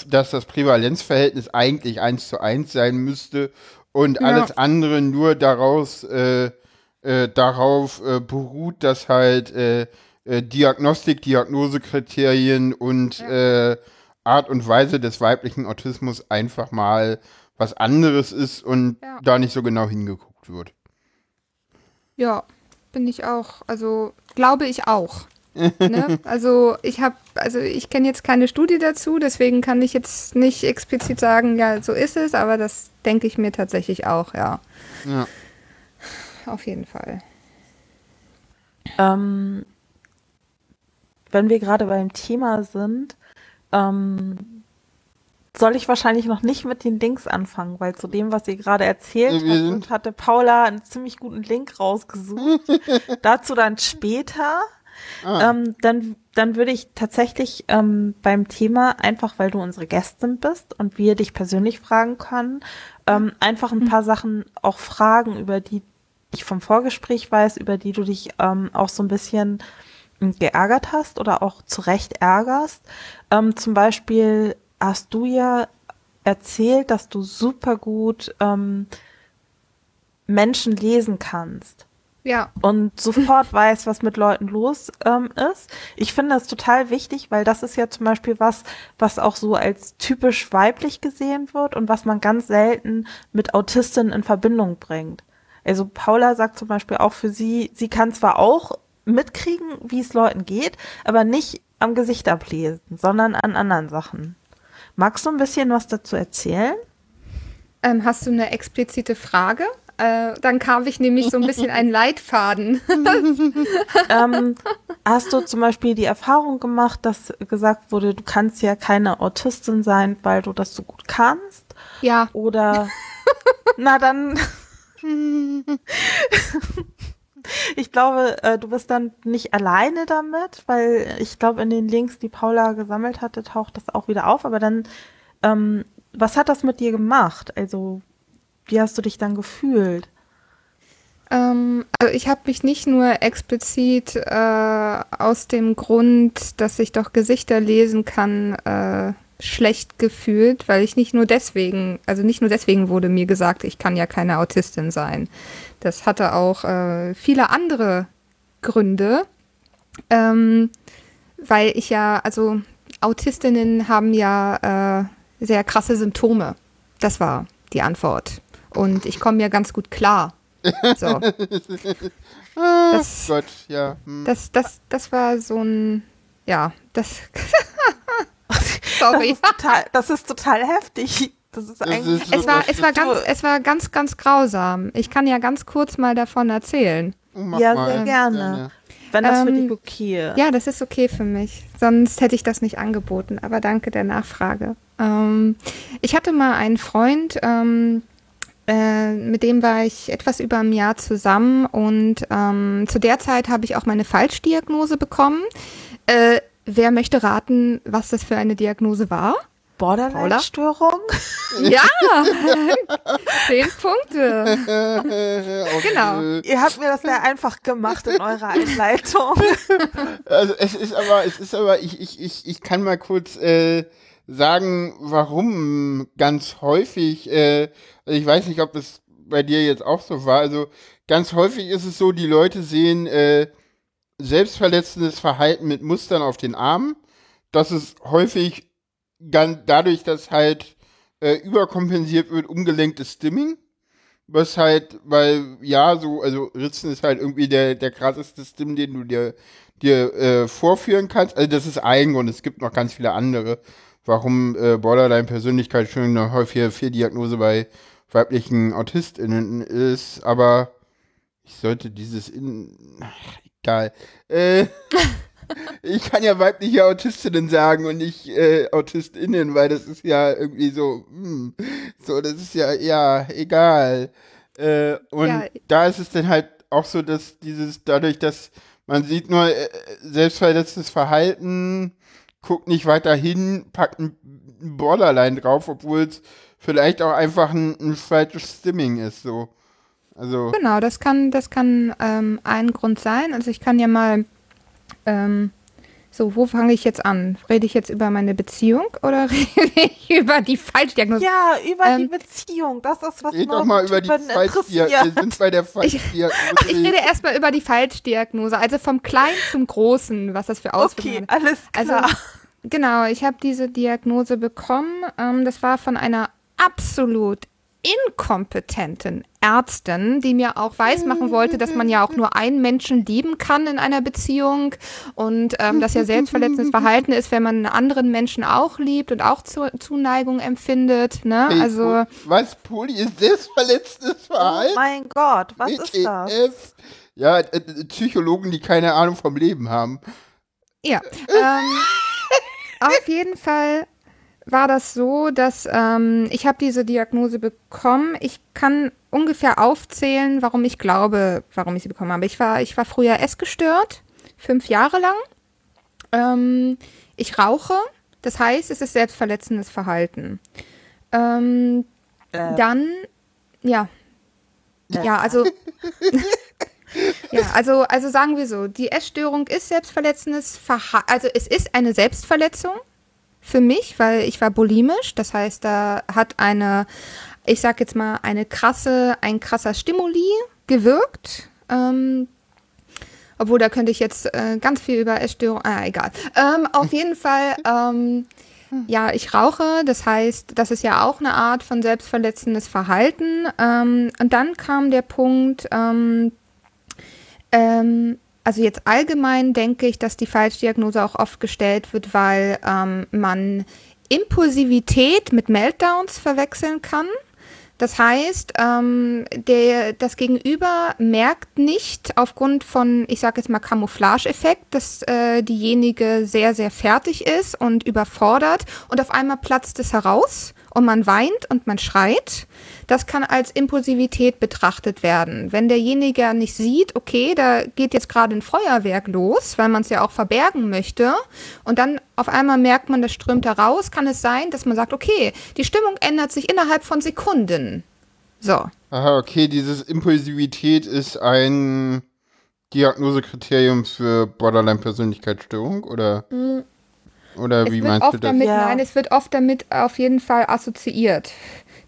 dass das Prävalenzverhältnis eigentlich eins zu eins sein müsste und ja. alles andere nur daraus, äh, äh, darauf äh, beruht, dass halt äh, Diagnostik, Diagnosekriterien und ja. Äh, Art und Weise des weiblichen Autismus einfach mal was anderes ist und ja. da nicht so genau hingeguckt wird. Ja, bin ich auch, also glaube ich auch. ne? [laughs] Also ich habe, also ich kenne jetzt keine Studie dazu, deswegen kann ich jetzt nicht explizit sagen, ja, so ist es, aber das denke ich mir tatsächlich auch, ja. Ja. Auf jeden Fall. Ähm, wenn wir gerade beim Thema sind, ähm, soll ich wahrscheinlich noch nicht mit den Links anfangen, weil zu dem, was ihr gerade erzählt ja, habt, hatte Paula einen ziemlich guten Link rausgesucht. [laughs] Dazu dann später. Ah. Ähm, dann, dann würde ich tatsächlich ähm, beim Thema, einfach weil du unsere Gästin bist und wir dich persönlich fragen können, ähm, einfach ein paar Sachen auch fragen, über die ich vom Vorgespräch weiß, über die du dich ähm, auch so ein bisschen geärgert hast oder auch zu Recht ärgerst. Ähm, zum Beispiel hast du ja erzählt, dass du super gut ähm, Menschen lesen kannst. Ja. Und sofort [laughs] weißt, was mit Leuten los ähm, ist. Ich finde das total wichtig, weil das ist ja zum Beispiel was, was auch so als typisch weiblich gesehen wird und was man ganz selten mit Autistinnen in Verbindung bringt. Also Paula sagt zum Beispiel auch für sie, sie kann zwar auch mitkriegen, wie es Leuten geht, aber nicht am Gesicht ablesen, sondern an anderen Sachen. Magst du ein bisschen was dazu erzählen? Ähm, hast du eine explizite Frage? Äh, dann kam ich nämlich so ein bisschen einen [laughs] Leitfaden. [laughs] ähm, hast du zum Beispiel die Erfahrung gemacht, dass gesagt wurde, du kannst ja keine Autistin sein, weil du das so gut kannst? Ja. Oder [laughs] Na dann. Ich glaube, äh, du bist dann nicht alleine damit, weil ich glaube, in den Links, die Paula gesammelt hatte, taucht das auch wieder auf. Aber dann, ähm, was hat das mit dir gemacht? Also, wie hast du dich dann gefühlt? Ähm, also ich habe mich nicht nur explizit äh, aus dem Grund, dass ich doch Gesichter lesen kann, äh, schlecht gefühlt, weil ich nicht nur deswegen, also nicht nur deswegen wurde mir gesagt, ich kann ja keine Autistin sein. Das hatte auch äh, viele andere Gründe, ähm, weil ich ja, also Autistinnen haben ja äh, sehr krasse Symptome. Das war die Antwort. Und ich komme ja ganz gut klar. So. [laughs] Ah, Das- Gott, ja. Hm. Das, das, das war so ein, ja, das. [laughs] Sorry. Total, das ist total heftig. Das ist Das eigentlich. ist Es war, es war ganz, es war ganz, ganz grausam. Ich kann ja ganz kurz mal davon erzählen. Mach Ja, mal. sehr gerne. wenn das für Ähm, dich okay ist. Ja, das ist okay für mich. Sonst hätte ich das nicht angeboten. Aber danke der Nachfrage. Ähm, ich hatte mal einen Freund, ähm, äh, mit dem war ich etwas über ein Jahr zusammen und ähm, zu der Zeit habe ich auch meine Falschdiagnose bekommen. Äh, wer möchte raten, was das für eine Diagnose war? Borderline-Störung? [laughs] Ja, zehn Punkte. [laughs] Genau. Ihr habt mir das sehr einfach gemacht in eurer Einleitung. [laughs] Also es ist aber, es ist aber, ich, ich, ich, ich kann mal kurz äh, sagen, warum ganz häufig, äh, also ich weiß nicht, ob es bei dir jetzt auch so war, also ganz häufig ist es so, die Leute sehen äh, selbstverletzendes Verhalten mit Mustern auf den Armen. Das ist häufig ganz dadurch, dass halt äh, überkompensiert wird, umgelenktes Stimming. Was halt, weil, ja, so, also Ritzen ist halt irgendwie der, der krasseste Stim, den du dir, dir äh, vorführen kannst. Also das ist ein Grund, es gibt noch ganz viele andere, warum äh, Borderline-Persönlichkeitsstörung eine häufige Fehldiagnose bei weiblichen AutistInnen ist, aber ich sollte dieses in. Ach, egal. Äh, [laughs] [laughs] ich kann ja weibliche Autistinnen sagen und nicht äh, AutistInnen, weil das ist ja irgendwie so, hm, so, das ist ja, ja, egal. Äh, und Ja. da ist es dann halt auch so, dass dieses, dadurch, dass man sieht nur äh, selbstverletztes Verhalten, guckt nicht weiter hin, packt ein Borderline drauf, obwohl es vielleicht auch einfach ein, ein falsches Stimming ist, so. Also, Genau, das kann, das kann ähm, ein Grund sein. Also ich kann ja mal, ähm, so, wo fange ich jetzt an? Rede ich jetzt über meine Beziehung oder [laughs] rede ich über die Falschdiagnose? Ja, über die Ähm, Beziehung. Das ist, was red doch mal über die Falschdiagnose. Wir sind bei der [laughs] Ich Falschdiagnose. rede erstmal über die Falschdiagnose, also vom Kleinen zum Großen, was das für Auswirkungen Okay, alles Also, klar. Genau, ich habe diese Diagnose bekommen. Ähm, das war von einer absolut inkompetenten Ärztin, die mir auch weismachen wollte, dass man ja auch nur einen Menschen lieben kann in einer Beziehung und ähm, dass ja selbstverletzendes [laughs] Verhalten ist, wenn man einen anderen Menschen auch liebt und auch zu Zuneigung empfindet. Ne? Hey, Also was? Poli ist selbstverletzendes Oh Verhalten? mein Gott, was ist das? WTF? Ja, äh, äh, Psychologen, die keine Ahnung vom Leben haben. Ja, ähm, auf jeden Fall war das so, dass ähm, ich habe diese Diagnose bekommen. Ich kann ungefähr aufzählen, warum ich glaube, warum ich sie bekommen habe. Ich war, ich war früher essgestört, fünf Jahre lang. Ähm, ich rauche, das heißt, es ist selbstverletzendes Verhalten. Ähm, Äh, dann, ja, Ja. ja, also. [laughs] [laughs] ja, also, also sagen wir so, die Essstörung ist selbstverletzendes Verhalten. Also es ist eine Selbstverletzung für mich, weil ich war bulimisch. Das heißt, da hat eine, ich sag jetzt mal, eine krasse, ein krasser Stimuli gewirkt. Ähm, obwohl, da könnte ich jetzt äh, ganz viel über Essstörung, ah, egal. Ähm, auf [laughs] jeden Fall, ähm, ja, ich rauche, das heißt, das ist ja auch eine Art von selbstverletzendes Verhalten. Ähm, und dann kam der Punkt, ähm, ähm, also jetzt allgemein denke ich, dass die Falschdiagnose auch oft gestellt wird, weil ähm, man Impulsivität mit Meltdowns verwechseln kann. Das heißt, ähm, der, das Gegenüber merkt nicht aufgrund von, ich sage jetzt mal, Camouflage-Effekt, dass äh, diejenige sehr, sehr fertig ist und überfordert und auf einmal platzt es heraus und man weint und man schreit, das kann als Impulsivität betrachtet werden. Wenn derjenige nicht sieht, okay, da geht jetzt gerade ein Feuerwerk los, weil man es ja auch verbergen möchte, und dann auf einmal merkt man, das strömt da raus, kann es sein, dass man sagt, okay, die Stimmung ändert sich innerhalb von Sekunden. So. Aha, okay, dieses Impulsivität ist ein Diagnosekriterium für Borderline-Persönlichkeitsstörung oder? Oder es wie meinst du das? Damit, ja. Nein, es wird oft damit auf jeden Fall assoziiert.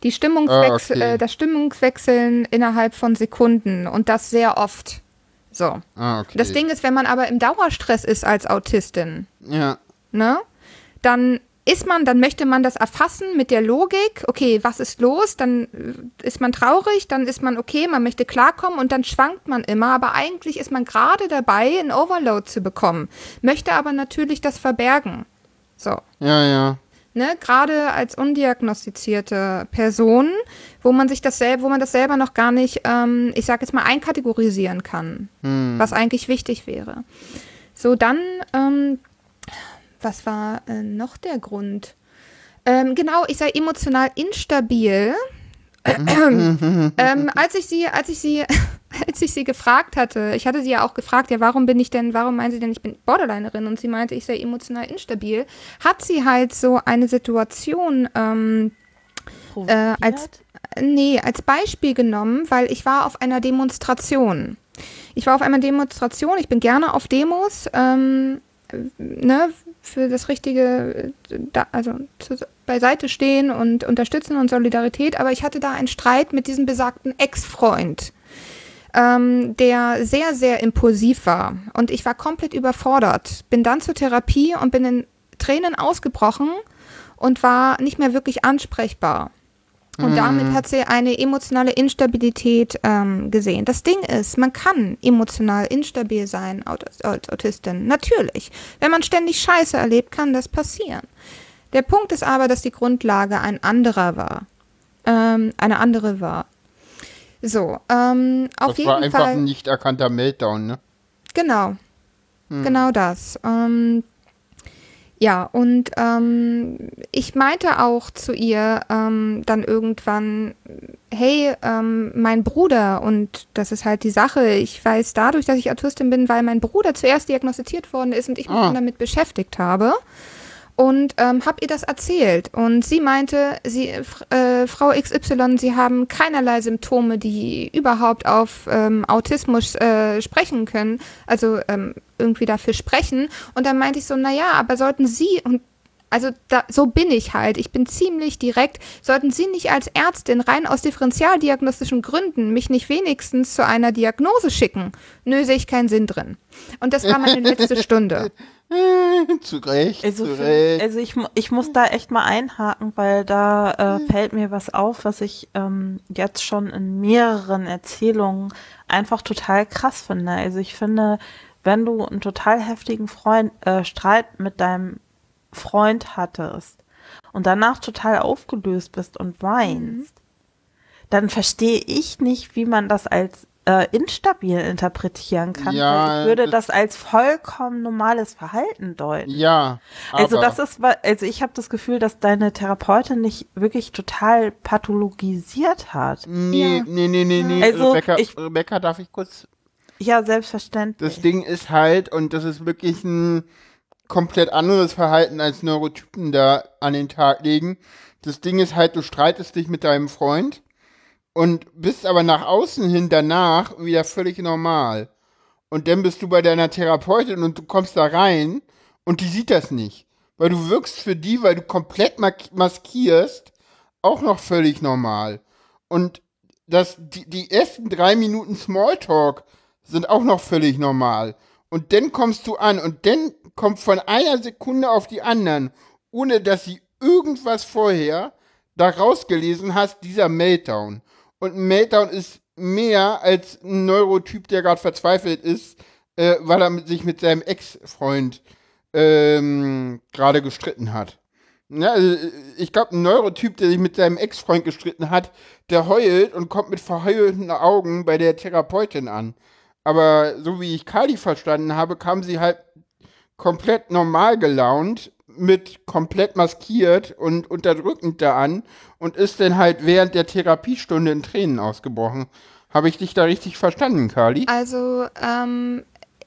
Die Stimmungswechsel, ah, okay. äh, das Stimmungswechseln innerhalb von Sekunden und das sehr oft. So. Ah, okay. Das Ding ist, wenn man aber im Dauerstress ist als Autistin, ja. ne, dann ist man, dann möchte man das erfassen mit der Logik, okay, was ist los? Dann äh, ist man traurig, dann ist man okay, man möchte klarkommen und dann schwankt man immer, aber eigentlich ist man gerade dabei, ein Overload zu bekommen, möchte aber natürlich das verbergen. So. Ja, ja. Ne, gerade als undiagnostizierte Person, wo man sich das selber, wo man das selber noch gar nicht, ähm, ich sag jetzt mal, einkategorisieren kann, hm. was eigentlich wichtig wäre. So, dann, ähm, was war äh, noch der Grund? Ähm, genau, ich sei emotional instabil. ähm, als ich sie, als ich sie, [laughs] als ich sie gefragt hatte, ich hatte sie ja auch gefragt, ja, warum bin ich denn, warum meinen Sie denn, ich bin Borderlinerin? Und sie meinte, ich sei emotional instabil. Hat sie halt so eine Situation ähm, äh, als, nee, als Beispiel genommen, weil ich war auf einer Demonstration. Ich war auf einer Demonstration, ich bin gerne auf Demos, ähm, ne, für das richtige, da, also zu, beiseite stehen und unterstützen und Solidarität, aber ich hatte da einen Streit mit diesem besagten Ex-Freund, ähm, der sehr, sehr impulsiv war und ich war komplett überfordert. Bin dann zur Therapie und bin in Tränen ausgebrochen und war nicht mehr wirklich ansprechbar. Und mhm. damit hat sie eine emotionale Instabilität ähm, gesehen. Das Ding ist, man kann emotional instabil sein als Autistin. Natürlich. Wenn man ständig Scheiße erlebt, kann das passieren. Der Punkt ist aber, dass die Grundlage ein anderer war. Ähm, eine andere war. So, ähm, auf das jeden Fall. war einfach ein nicht erkannter Meltdown, ne? Genau. Hm. Genau das. Ähm, ja, und ähm, ich meinte auch zu ihr ähm, dann irgendwann, hey, ähm, mein Bruder, und das ist halt die Sache, ich weiß dadurch, dass ich Autistin bin, weil mein Bruder zuerst diagnostiziert worden ist und ich mich ah. damit beschäftigt habe und ähm, habe ihr das erzählt. Und sie meinte, sie, äh, Frau XY, sie haben keinerlei Symptome, die überhaupt auf ähm, Autismus äh, sprechen können, also ähm, irgendwie dafür sprechen. Und dann meinte ich so, naja, aber sollten Sie, und also da, so bin ich halt. Ich bin ziemlich direkt. Sollten Sie nicht als Ärztin rein aus differentialdiagnostischen Gründen mich nicht wenigstens zu einer Diagnose schicken? Nö, sehe ich keinen Sinn drin. Und das war meine [laughs] letzte Stunde. Zu Recht, also, zu Recht. Also ich, ich muss da echt mal einhaken, weil da äh, hm. fällt mir was auf, was ich ähm, jetzt schon in mehreren Erzählungen einfach total krass finde. Also ich finde, wenn du einen total heftigen Freund, äh, Streit mit deinem Freund hattest und danach total aufgelöst bist und weinst, mhm. dann verstehe ich nicht, wie man das als äh, instabil interpretieren kann. Ja, ich würde das, das, als vollkommen normales Verhalten deuten. Ja. Also das ist, also ich habe das Gefühl, dass deine Therapeutin nicht wirklich total pathologisiert hat. Nee, ja. nee, nee, nee, nee. Also Rebecca, ich, Rebecca, darf ich kurz? Ja, selbstverständlich. Das Ding ist halt, und das ist wirklich ein komplett anderes Verhalten als Neurotypen da an den Tag legen. Das Ding ist halt, du streitest dich mit deinem Freund und bist aber nach außen hin danach wieder völlig normal. Und dann bist du bei deiner Therapeutin und du kommst da rein und die sieht das nicht. Weil du wirkst für die, weil du komplett maskierst, auch noch völlig normal. Und das, die, die ersten drei Minuten Smalltalk sind auch noch völlig normal. Und dann kommst du an und dann kommt von einer Sekunde auf die anderen, ohne dass sie irgendwas vorher da rausgelesen hast, dieser Meltdown. Und ein Meltdown ist mehr als ein Neurotyp, der gerade verzweifelt ist, äh, weil er mit, sich mit seinem Ex-Freund ähm, gerade gestritten hat. Ja, also ich glaube, ein Neurotyp, der sich mit seinem Ex-Freund gestritten hat, der heult und kommt mit verheulten Augen bei der Therapeutin an. Aber so wie ich Kali verstanden habe, kam sie halt komplett normal gelaunt mit komplett maskiert und unterdrückend da an und ist dann halt während der Therapiestunde in Tränen ausgebrochen. Habe ich dich da richtig verstanden, Kali? Also, ähm,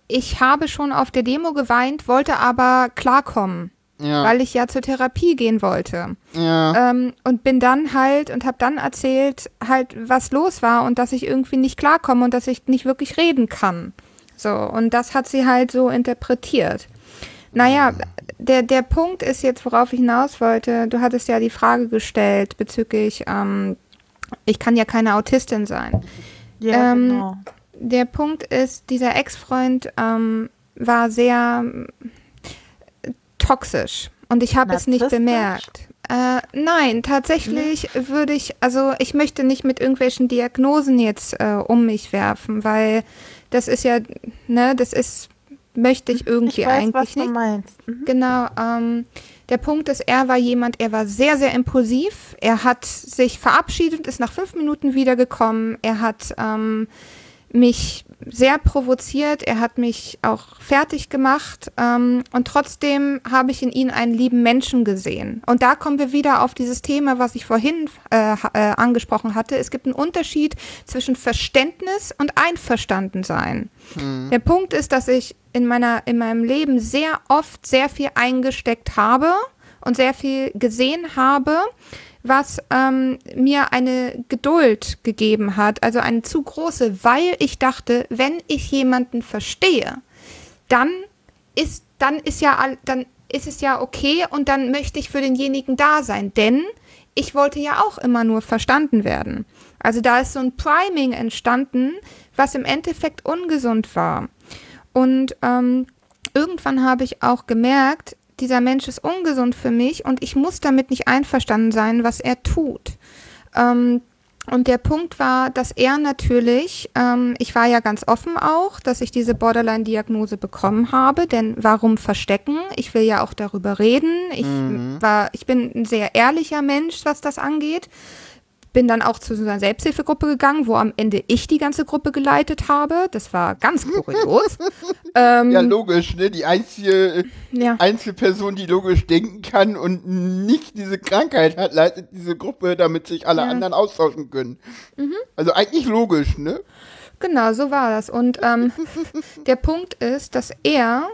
ich habe schon auf der Demo geweint, wollte aber klarkommen. Ja. Weil ich ja zur Therapie gehen wollte. Ja. Ähm, und bin dann halt und habe dann erzählt, halt, was los war und dass ich irgendwie nicht klarkomme und dass ich nicht wirklich reden kann. So, und das hat sie halt so interpretiert. Naja, der, der Punkt ist jetzt, worauf ich hinaus wollte. Du hattest ja die Frage gestellt bezüglich, ähm, ich kann ja keine Autistin sein. Ja, ähm, genau. Der Punkt ist, dieser Ex-Freund ähm, war sehr toxisch und ich habe es nicht bemerkt. Äh, nein, tatsächlich nee. würde ich, also ich möchte nicht mit irgendwelchen Diagnosen jetzt äh, um mich werfen, weil das ist ja, ne, das ist, möchte ich irgendwie ich weiß, eigentlich was nicht. Du meinst. Mhm. Genau. Ähm, der Punkt ist, er war jemand, er war sehr, sehr impulsiv. Er hat sich verabschiedet, ist nach fünf Minuten wiedergekommen. Er hat ähm, mich sehr provoziert, er hat mich auch fertig gemacht ähm, und trotzdem habe ich in ihm einen lieben Menschen gesehen. Und da kommen wir wieder auf dieses Thema, was ich vorhin äh, äh, angesprochen hatte. Es gibt einen Unterschied zwischen Verständnis und Einverstandensein. Hm. Der Punkt ist, dass ich in, meiner, in meinem Leben sehr oft sehr viel eingesteckt habe und sehr viel gesehen habe was ähm, mir eine Geduld gegeben hat, also eine zu große, weil ich dachte, wenn ich jemanden verstehe, dann ist, dann ist ja, dann ist es ja okay und dann möchte ich für denjenigen da sein, denn ich wollte ja auch immer nur verstanden werden. Also da ist so ein Priming entstanden, was im Endeffekt ungesund war. Und ähm, irgendwann habe ich auch gemerkt, dieser Mensch ist ungesund für mich und ich muss damit nicht einverstanden sein, was er tut. Ähm, und der Punkt war, dass er natürlich, ähm, ich war ja ganz offen auch, dass ich diese Borderline-Diagnose bekommen habe, denn warum verstecken? Ich will ja auch darüber reden. Ich mhm. war, ich bin ein sehr ehrlicher Mensch, was das angeht bin dann auch zu so einer Selbsthilfegruppe gegangen, wo am Ende ich die ganze Gruppe geleitet habe. Das war ganz kurios. [laughs] ähm, ja, logisch, ne? Die einzige ja. Einzelperson, die logisch denken kann und nicht diese Krankheit hat, leitet diese Gruppe, damit sich alle ja. anderen austauschen können. Mhm. Also eigentlich logisch, ne? Genau, so war das. Und ähm, [laughs] der Punkt ist, dass er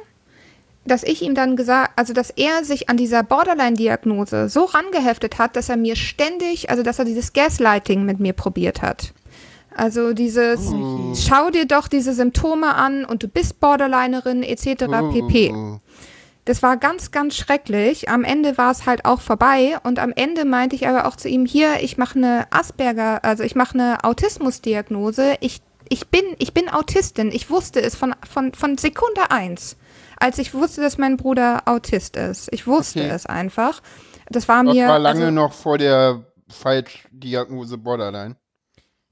dass ich ihm dann gesagt, also dass er sich an dieser Borderline-Diagnose so rangeheftet hat, dass er mir ständig, also dass er dieses Gaslighting mit mir probiert hat. Also dieses, oh. schau dir doch diese Symptome an und du bist Borderlinerin etc. Oh, pp. Das war ganz, ganz schrecklich. Am Ende war es halt auch vorbei und am Ende meinte ich aber auch zu ihm, hier, ich mache eine Asperger, also ich mache eine Autismusdiagnose. Ich, ich, bin, ich bin Autistin. Ich wusste es von, von, von Sekunde eins als ich wusste, dass mein Bruder Autist ist. Ich wusste okay. es einfach. Das war das mir. Das war lange also, noch vor der Falschdiagnose Borderline.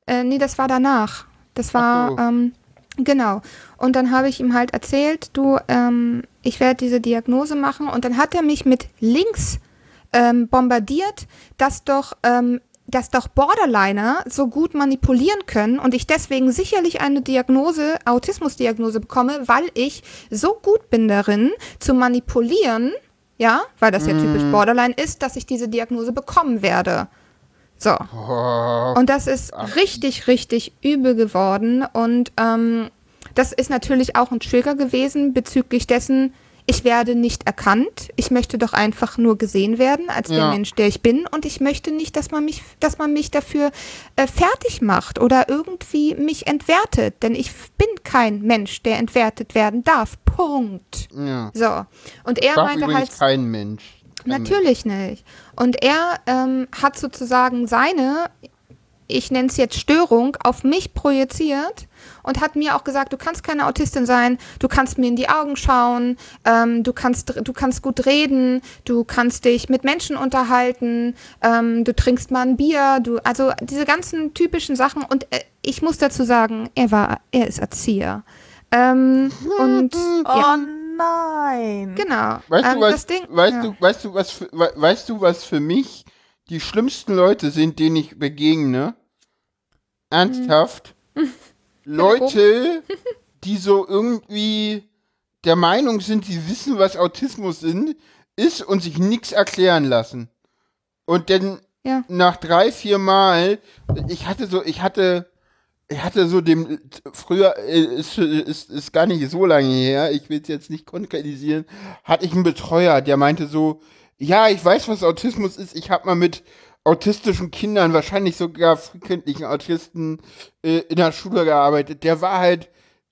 Äh, nee, das war danach. Das war, so. ähm, genau. Und dann habe ich ihm halt erzählt, du, ähm, ich werde diese Diagnose machen. Und dann hat er mich mit Links ähm, bombardiert, dass doch ähm, dass doch Borderliner so gut manipulieren können und ich deswegen sicherlich eine Diagnose, Autismusdiagnose bekomme, weil ich so gut bin darin zu manipulieren, ja, weil das ja mm. typisch Borderline ist, dass ich diese Diagnose bekommen werde. So. Oh. Und das ist Ach. richtig, richtig übel geworden und ähm, das ist natürlich auch ein Trigger gewesen bezüglich dessen, ich werde nicht erkannt. Ich möchte doch einfach nur gesehen werden als ja. der Mensch, der ich bin. Und ich möchte nicht, dass man mich, dass man mich dafür äh, fertig macht oder irgendwie mich entwertet. Denn ich bin kein Mensch, der entwertet werden darf. Punkt. Ja. So. Und er Darf meinte halt. kein Mensch. Kein natürlich Mensch. nicht. Und er ähm, hat sozusagen seine, ich nenne es jetzt Störung, auf mich projiziert und hat mir auch gesagt, du kannst keine Autistin sein, du kannst mir in die Augen schauen, ähm, du, kannst, du kannst gut reden, du kannst dich mit Menschen unterhalten, ähm, du trinkst mal ein Bier, du, also diese ganzen typischen Sachen und äh, ich muss dazu sagen, er war, er ist Erzieher. Ähm, und [laughs] oh ja. nein. Genau. Weißt du, ähm, was, Ding, weißt ja. du, weißt du, was, für, weißt du, was für mich die schlimmsten Leute sind, denen ich begegne? Ernsthaft? Hm. Leute, die so irgendwie der Meinung sind, sie wissen, was Autismus ist und sich nichts erklären lassen. Und dann Ja. nach drei, vier Mal, ich hatte so, ich hatte, ich hatte so dem, früher, äh, ist, ist, ist gar nicht so lange her, ich will es jetzt nicht konkretisieren, hatte ich einen Betreuer, der meinte so, ja, ich weiß, was Autismus ist, ich habe mal mit autistischen Kindern, wahrscheinlich sogar frühkindlichen Autisten äh, in der Schule gearbeitet. Der war halt,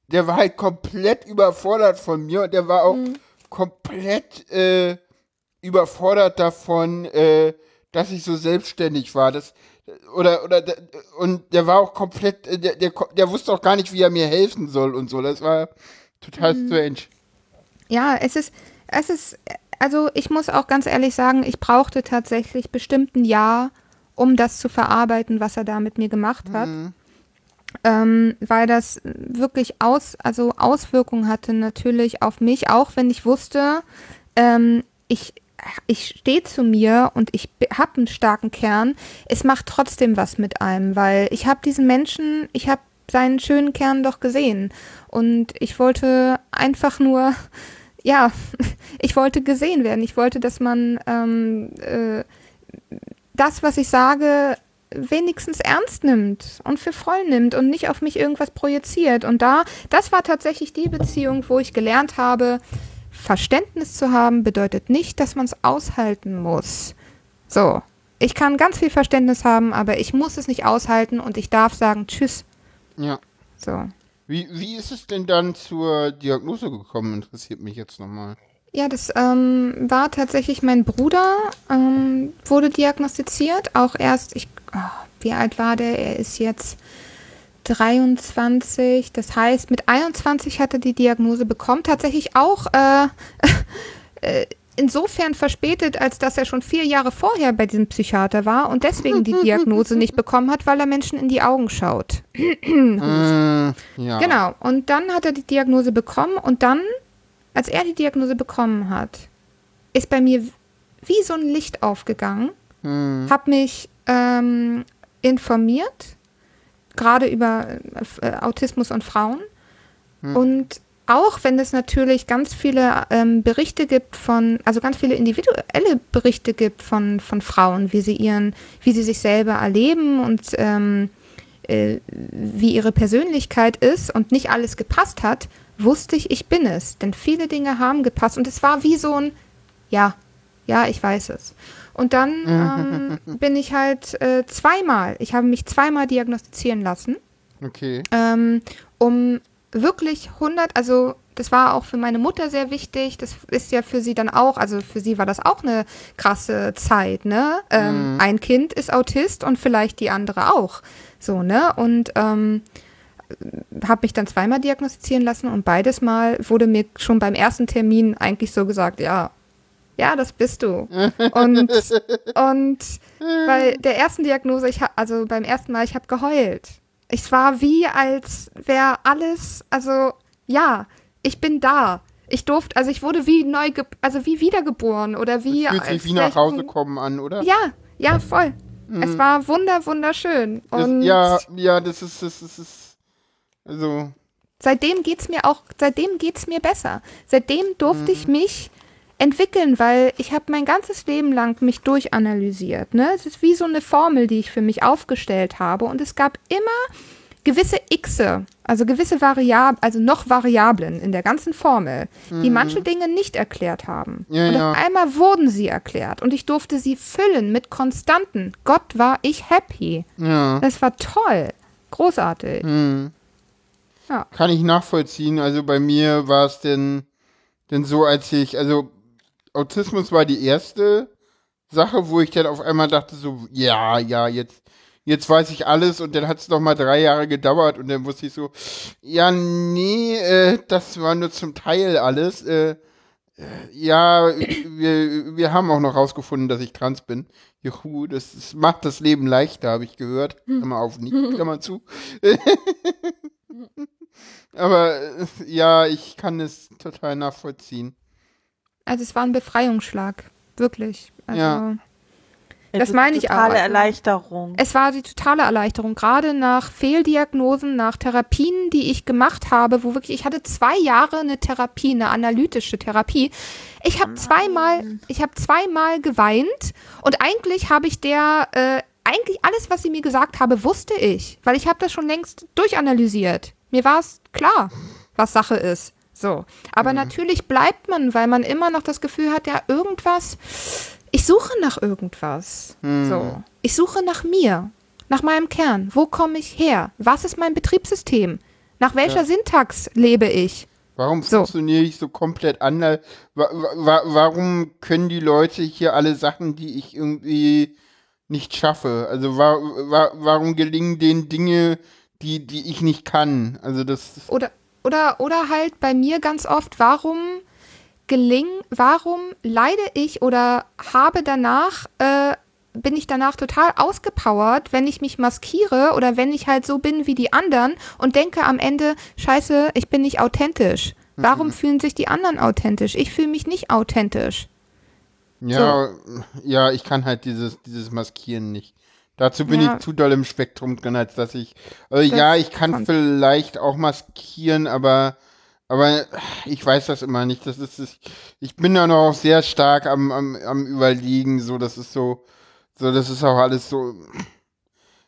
der war halt komplett überfordert von mir und der war auch komplett äh, überfordert davon, äh, dass ich so selbstständig war. Das, oder, oder, und der war auch komplett, äh, der, der, der wusste auch gar nicht, wie er mir helfen soll und so. Das war total strange. Ja, es ist, es ist, also ich muss auch ganz ehrlich sagen, ich brauchte tatsächlich bestimmt ein Jahr, um das zu verarbeiten, was er da mit mir gemacht hat. Ähm, weil das wirklich aus, also Auswirkungen hatte natürlich auf mich, auch wenn ich wusste, ähm, ich, ich stehe zu mir und ich habe einen starken Kern. Es macht trotzdem was mit einem, weil ich habe diesen Menschen, ich habe seinen schönen Kern doch gesehen. Und ich wollte einfach nur, ja, [laughs] ich wollte gesehen werden. Ich wollte, dass man ähm, äh, das, was ich sage, wenigstens ernst nimmt und für voll nimmt und nicht auf mich irgendwas projiziert. Und da, das war tatsächlich die Beziehung, wo ich gelernt habe, Verständnis zu haben bedeutet nicht, dass man es aushalten muss. So, ich kann ganz viel Verständnis haben, aber ich muss es nicht aushalten und ich darf sagen Tschüss. Ja. So. Wie, wie ist es denn dann zur Diagnose gekommen? Interessiert mich jetzt nochmal. Ja, das ähm, war tatsächlich mein Bruder, ähm, wurde diagnostiziert. Auch erst, ich, oh, wie alt war der? Er ist jetzt 23. Das heißt, mit 21 hat er die Diagnose bekommen. Tatsächlich auch äh, [laughs] äh, insofern verspätet, als dass er schon vier Jahre vorher bei diesem Psychiater war und deswegen die [laughs] Diagnose nicht bekommen hat, weil er Menschen in die Augen schaut. [clears throat] Äh, ja. Genau. Und dann hat er die Diagnose bekommen und dann, als er die Diagnose bekommen hat, ist bei mir wie so ein Licht aufgegangen, Hm. habe mich ähm, informiert, gerade über äh, Autismus und Frauen. Und auch wenn es natürlich ganz viele ähm, Berichte gibt von, also ganz viele individuelle Berichte gibt von, von Frauen, wie sie ihren, wie sie sich selber erleben und ähm, äh, wie ihre Persönlichkeit ist und nicht alles gepasst hat, wusste ich, ich bin es. Denn viele Dinge haben gepasst und es war wie so ein, ja, ja, ich weiß es. Und dann [laughs] ähm, bin ich halt äh, zweimal, ich habe mich zweimal diagnostizieren lassen Okay. ähm, um wirklich 100, also das war auch für meine Mutter sehr wichtig, das ist ja für sie dann auch, also für sie war das auch eine krasse Zeit, ne? Ähm, Ein Kind ist Autist und vielleicht die andere auch, so, ne? Und ähm, habe mich dann zweimal diagnostizieren lassen und beides Mal wurde mir schon beim ersten Termin eigentlich so gesagt, ja, ja, das bist du. Und, [laughs] und bei der ersten Diagnose, ich hab, also beim ersten Mal, ich habe geheult. Es war wie, als wäre alles, also ja, ich bin da. Ich durfte, also ich wurde wie neu, also wie wiedergeboren oder wie. Fühlt sich wie nach Hause kommen an, oder? Ja, ja, voll. Es war wunder, wunderschön. Das, Und ja, ja, das ist, das ist, das ist also, seitdem geht's mir auch, seitdem geht's mir besser. Seitdem durfte ich mich entwickeln, weil ich habe mein ganzes Leben lang mich durchanalysiert. Ne? Es ist wie so eine Formel, die ich für mich aufgestellt habe und es gab immer gewisse Xe, also gewisse Variablen, also noch Variablen in der ganzen Formel, die manche Dinge nicht erklärt haben. Ja, und ja. auf einmal wurden sie erklärt und ich durfte sie füllen mit Konstanten. Gott war ich happy. ja. Das war toll. Großartig. Hm. Ja. Kann ich nachvollziehen. Also bei mir war es denn, denn so, als ich, also Autismus war die erste Sache, wo ich dann auf einmal dachte so, ja, ja, jetzt, jetzt weiß ich alles und dann hat es noch mal drei Jahre gedauert und dann wusste ich so, ja, nee, äh, das war nur zum Teil alles. Äh, äh, ja, wir, wir haben auch noch rausgefunden, dass ich trans bin. Juhu, das, das macht das Leben leichter, habe ich gehört. Klammer auf, nicht, [laughs] Klammer zu. [laughs] Aber äh, ja, ich kann es total nachvollziehen. Also es war ein Befreiungsschlag, wirklich. Also Ja. Das meine ich auch. Totale Also- Erleichterung. Es war die totale Erleichterung, gerade nach Fehldiagnosen, nach Therapien, die ich gemacht habe, wo wirklich, ich hatte zwei Jahre eine Therapie, eine analytische Therapie. Ich habe zweimal, ich habe zweimal geweint und eigentlich habe ich der, äh, eigentlich alles, was sie mir gesagt habe, wusste ich, weil ich habe das schon längst durchanalysiert. Mir war es klar, was Sache ist. So. Aber natürlich bleibt man, weil man immer noch das Gefühl hat, ja, irgendwas, ich suche nach irgendwas. So. Ich suche nach mir, nach meinem Kern. Wo komme ich her? Was ist mein Betriebssystem? Nach welcher Syntax lebe ich? Warum So. funktioniere ich so komplett anders? Wa wa warum können die Leute hier alle Sachen, die ich irgendwie nicht schaffe? Also wa warum gelingen denen Dinge, die, die ich nicht kann? Also das Oder, oder, oder halt bei mir ganz oft, warum gelingen, warum leide ich oder habe danach, äh, bin ich danach total ausgepowert, wenn ich mich maskiere oder wenn ich halt so bin wie die anderen und denke am Ende, scheiße, ich bin nicht authentisch. Warum fühlen sich die anderen authentisch? Ich fühle mich nicht authentisch. Ja, ja, ich kann halt dieses, dieses Maskieren nicht. Dazu bin Ja. ich zu doll im Spektrum drin, als dass ich. Also Das ja, ich kann kommt. vielleicht auch maskieren, aber aber ich weiß das immer nicht. Das ist es. Ich bin da noch sehr stark am, am, am überlegen. So, das ist so, so, das ist auch alles so.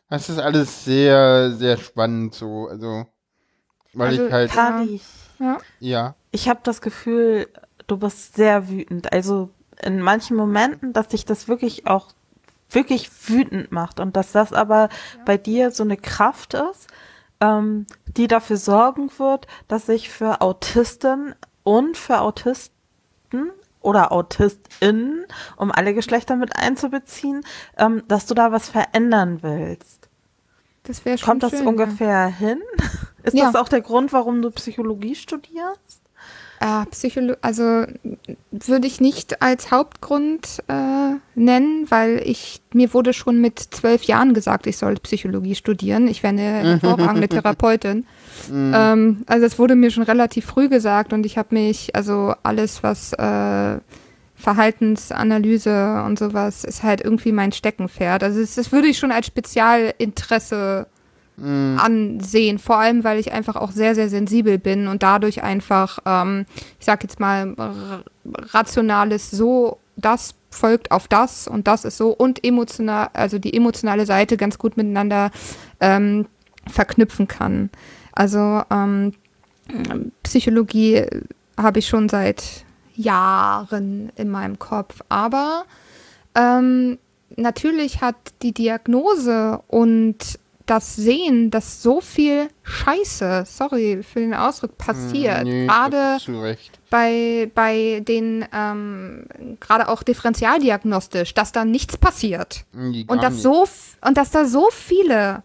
Das ist alles sehr, sehr spannend. So, also weil Also, ich halt, Kari, Ja. ja. ich habe das Gefühl, du bist sehr wütend. Also in manchen Momenten, dass dich das wirklich auch wirklich wütend macht und dass das aber bei dir so eine Kraft ist, ähm, die dafür sorgen wird, dass sich für Autisten und für Autisten oder AutistInnen, um alle Geschlechter mit einzubeziehen, ähm, dass du da was verändern willst. Das wäre schon Kommt das schön, ungefähr hin? [laughs] Ist Ja. das auch der Grund, warum du Psychologie studierst? Ja. Äh, Psycholo also würde ich nicht als Hauptgrund äh, nennen, weil ich mir wurde schon mit zwölf Jahren gesagt, ich soll Psychologie studieren. Ich wäre eine [laughs] hervorragende Therapeutin. Ähm, also es wurde mir schon relativ früh gesagt und ich habe mich, also alles, was äh, Verhaltensanalyse und sowas, ist halt irgendwie mein Steckenpferd. Also es- das würde ich schon als Spezialinteresse ansehen, vor allem weil ich einfach auch sehr, sehr sensibel bin und dadurch einfach, ähm, ich sag jetzt mal, rationales so, das folgt auf das und das ist so und emotional, also die emotionale Seite ganz gut miteinander ähm, verknüpfen kann. Also ähm, Psychologie habe ich schon seit Jahren in meinem Kopf, aber ähm, natürlich hat die Diagnose und das Sehen, dass so viel Scheiße, sorry für den Ausdruck, passiert, Nee, gerade bei, bei den, ähm, gerade auch differentialdiagnostisch, dass da nichts passiert. Nee, gar Und dass, nicht. so, und dass da so viele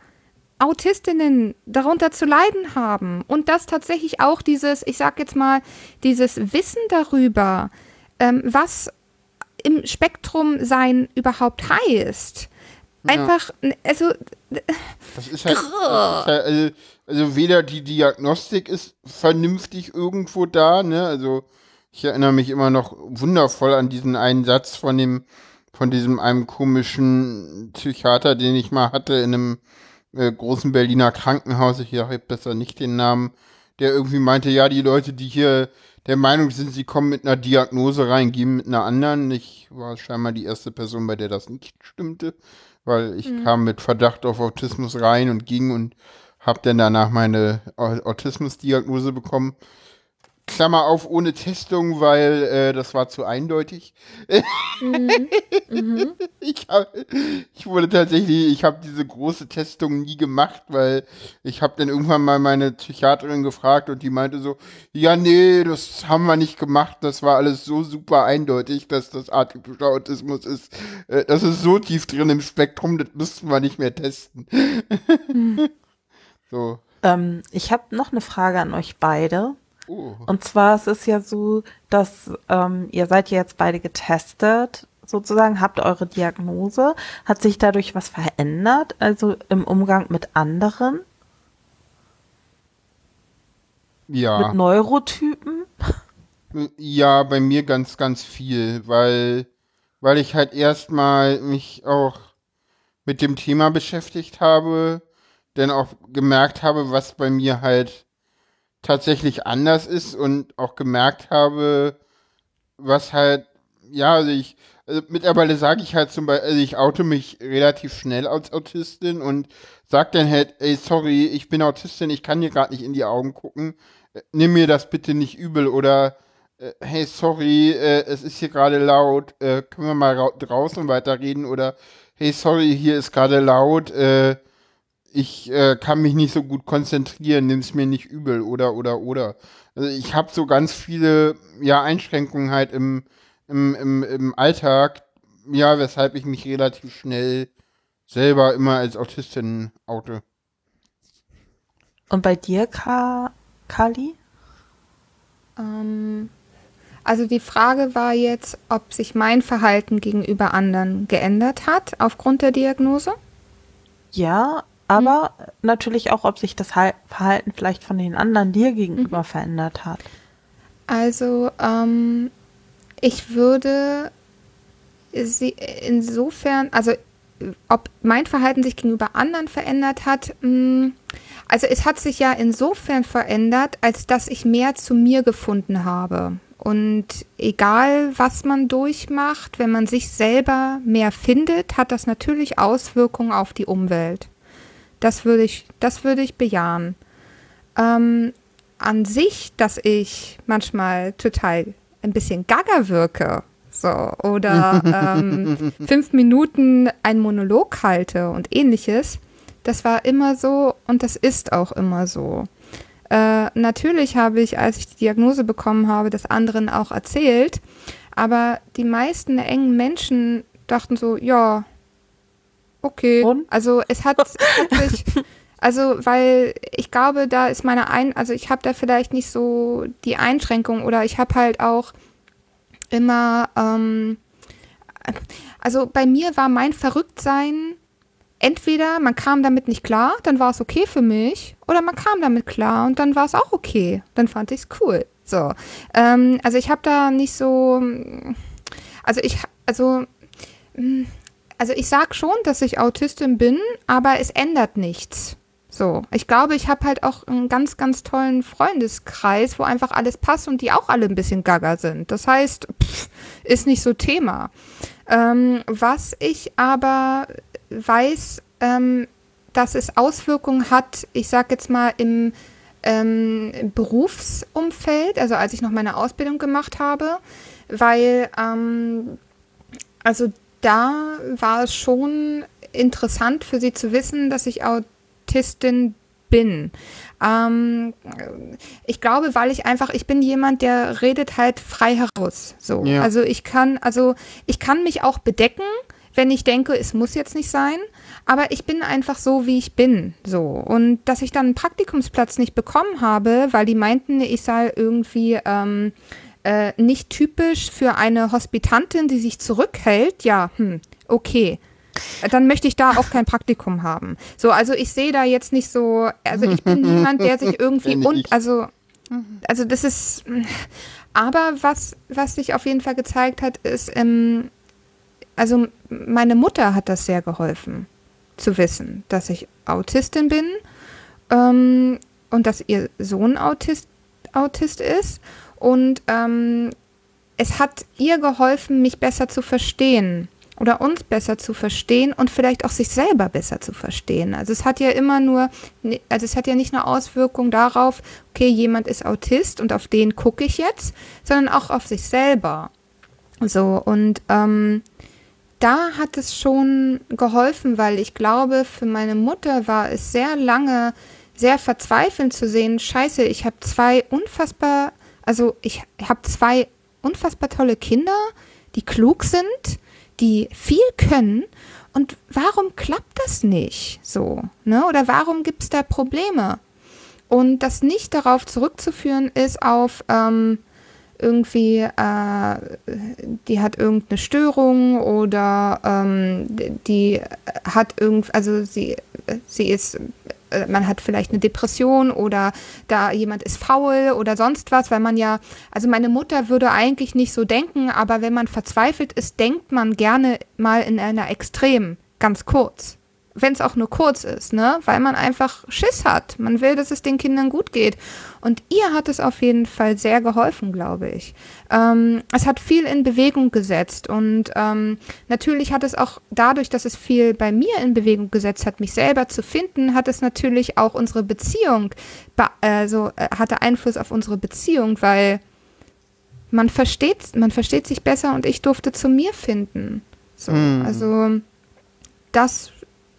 Autistinnen darunter zu leiden haben und dass tatsächlich auch dieses, ich sag jetzt mal, dieses Wissen darüber, ähm, was im Spektrum sein überhaupt heißt. Einfach, also, Das ist halt, das ist halt also, also weder die Diagnostik ist vernünftig irgendwo da, ne? Also ich erinnere mich immer noch wundervoll an diesen einen Satz von dem, von diesem einem komischen Psychiater, den ich mal hatte in einem äh, großen Berliner Krankenhaus, ich sage besser nicht den Namen, der irgendwie meinte, ja, die Leute, die hier der Meinung sind, sie kommen mit einer Diagnose rein, gehen mit einer anderen. Ich war scheinbar die erste Person, bei der das nicht stimmte, weil ich kam mit Verdacht auf Autismus rein und ging und habe dann danach meine Au- Autismusdiagnose bekommen. Klammer auf, ohne Testung, weil äh, das war zu eindeutig. [laughs] ich, hab, ich wurde tatsächlich, ich habe diese große Testung nie gemacht, weil ich habe dann irgendwann mal meine Psychiaterin gefragt und die meinte so, ja, nee, das haben wir nicht gemacht, das war alles so super eindeutig, dass das atypischer Autismus ist. Äh, das ist so tief drin im Spektrum, das müssten wir nicht mehr testen. [laughs] so. Ähm, ich habe noch eine Frage an euch beide. Oh. Und zwar es ist ja so, dass ähm, ihr seid ja jetzt beide getestet, sozusagen, habt eure Diagnose. Hat sich dadurch was verändert, also im Umgang mit anderen, Ja. mit Neurotypen? Ja, bei mir ganz, ganz viel, weil weil ich halt erstmal mich auch mit dem Thema beschäftigt habe, dann auch gemerkt habe, was bei mir halt tatsächlich anders ist und auch gemerkt habe, was halt, ja, also ich, also mittlerweile sage ich halt zum Beispiel, also ich oute mich relativ schnell als Autistin und sag dann halt, ey, sorry, ich bin Autistin, ich kann dir gerade nicht in die Augen gucken, äh, nimm mir das bitte nicht übel oder äh, hey, sorry, äh, es ist hier gerade laut, können wir mal draußen weiterreden oder hey, sorry, hier ist gerade laut, äh, ich äh, kann mich nicht so gut konzentrieren, nimm es mir nicht übel oder oder oder. Also ich habe so ganz viele ja Einschränkungen halt im, im, im, im Alltag, ja, weshalb ich mich relativ schnell selber immer als Autistin oute. Und bei dir, Ka Kali? Ähm, also die Frage war jetzt, ob sich mein Verhalten gegenüber anderen geändert hat aufgrund der Diagnose? Ja, aber mhm. natürlich auch, ob sich das Verhalten vielleicht von den anderen dir gegenüber mhm. verändert hat. Also ähm, ich würde sie insofern, also ob mein Verhalten sich gegenüber anderen verändert hat, mh, hm, also es hat sich ja insofern verändert, als dass ich mehr zu mir gefunden habe. Und egal, was man durchmacht, wenn man sich selber mehr findet, hat das natürlich Auswirkungen auf die Umwelt. Das würde ich, das würde ich bejahen. Ähm, an sich, dass ich manchmal total ein bisschen gaga wirke, so, oder [laughs] ähm, fünf Minuten einen Monolog halte und ähnliches, das war immer so und das ist auch immer so. Äh, natürlich habe ich, als ich die Diagnose bekommen habe, das anderen auch erzählt, aber die meisten engen Menschen dachten so, ja, okay. Und? Also es hat, es hat [laughs] sich, also weil ich glaube, da ist meine ein, also ich habe da vielleicht nicht so die Einschränkung oder ich habe halt auch immer, ähm, also bei mir war mein Verrücktsein entweder man kam damit nicht klar, dann war es okay für mich, oder man kam damit klar und dann war es auch okay. Dann fand ich es cool. So. Ähm, also ich habe da nicht so, also ich, also, also ich sag schon, dass ich Autistin bin, aber es ändert nichts. So, ich glaube, ich habe halt auch einen ganz, ganz tollen Freundeskreis, wo einfach alles passt und die auch alle ein bisschen gaga sind. Das heißt, pff, ist nicht so Thema. Ähm, was ich aber weiß, ähm, dass es Auswirkungen hat, ich sage jetzt mal im ähm, Berufsumfeld, also als ich noch meine Ausbildung gemacht habe, weil ähm, also da war es schon interessant für sie zu wissen, dass ich Autistin bin. Ähm, ich glaube, weil ich einfach, ich bin jemand, der redet halt frei heraus. So. Ja. Also ich kann, also ich kann mich auch bedecken, wenn ich denke, es muss jetzt nicht sein. Aber ich bin einfach so, wie ich bin. So. Und dass ich dann einen Praktikumsplatz nicht bekommen habe, weil die meinten, ich sei irgendwie ähm, äh, nicht typisch für eine Hospitantin, die sich zurückhält, ja, hm, okay. Dann möchte ich da auch kein Praktikum haben. So, also ich sehe da jetzt nicht so, also ich bin niemand, der sich irgendwie [laughs] und also also das ist aber was was sich auf jeden Fall gezeigt hat, ist ähm, also meine Mutter hat das sehr geholfen zu wissen, dass ich Autistin bin ähm, und dass ihr Sohn Autist Autist ist und ähm, es hat ihr geholfen, mich besser zu verstehen oder uns besser zu verstehen und vielleicht auch sich selber besser zu verstehen. Also es hat ja immer nur, also es hat ja nicht nur Auswirkungen darauf, okay, jemand ist Autist und auf den gucke ich jetzt, sondern auch auf sich selber. So, und ähm, da hat es schon geholfen, weil ich glaube, für meine Mutter war es sehr lange sehr verzweifelnd zu sehen, scheiße, ich habe zwei unfassbar, also ich habe zwei unfassbar tolle Kinder, die klug sind, die viel können und warum klappt das nicht so? Ne? Oder warum gibt es da Probleme? Und das nicht darauf zurückzuführen ist auf ähm, irgendwie, äh, die hat irgendeine Störung oder ähm, die hat irgend, also sie, sie ist man hat vielleicht eine Depression oder da jemand ist faul oder sonst was, weil man ja, also meine Mutter würde eigentlich nicht so denken, aber wenn man verzweifelt ist, denkt man gerne mal in einer Extrem, ganz kurz wenn es auch nur kurz ist, ne? Weil man einfach Schiss hat. Man will, dass es den Kindern gut geht. Und ihr hat es auf jeden Fall sehr geholfen, glaube ich. Ähm, es hat viel in Bewegung gesetzt und ähm, natürlich hat es auch dadurch, dass es viel bei mir in Bewegung gesetzt hat, mich selber zu finden, hat es natürlich auch unsere Beziehung, also äh, hatte Einfluss auf unsere Beziehung, weil man versteht, man versteht sich besser und ich durfte zu mir finden. So, mm. also das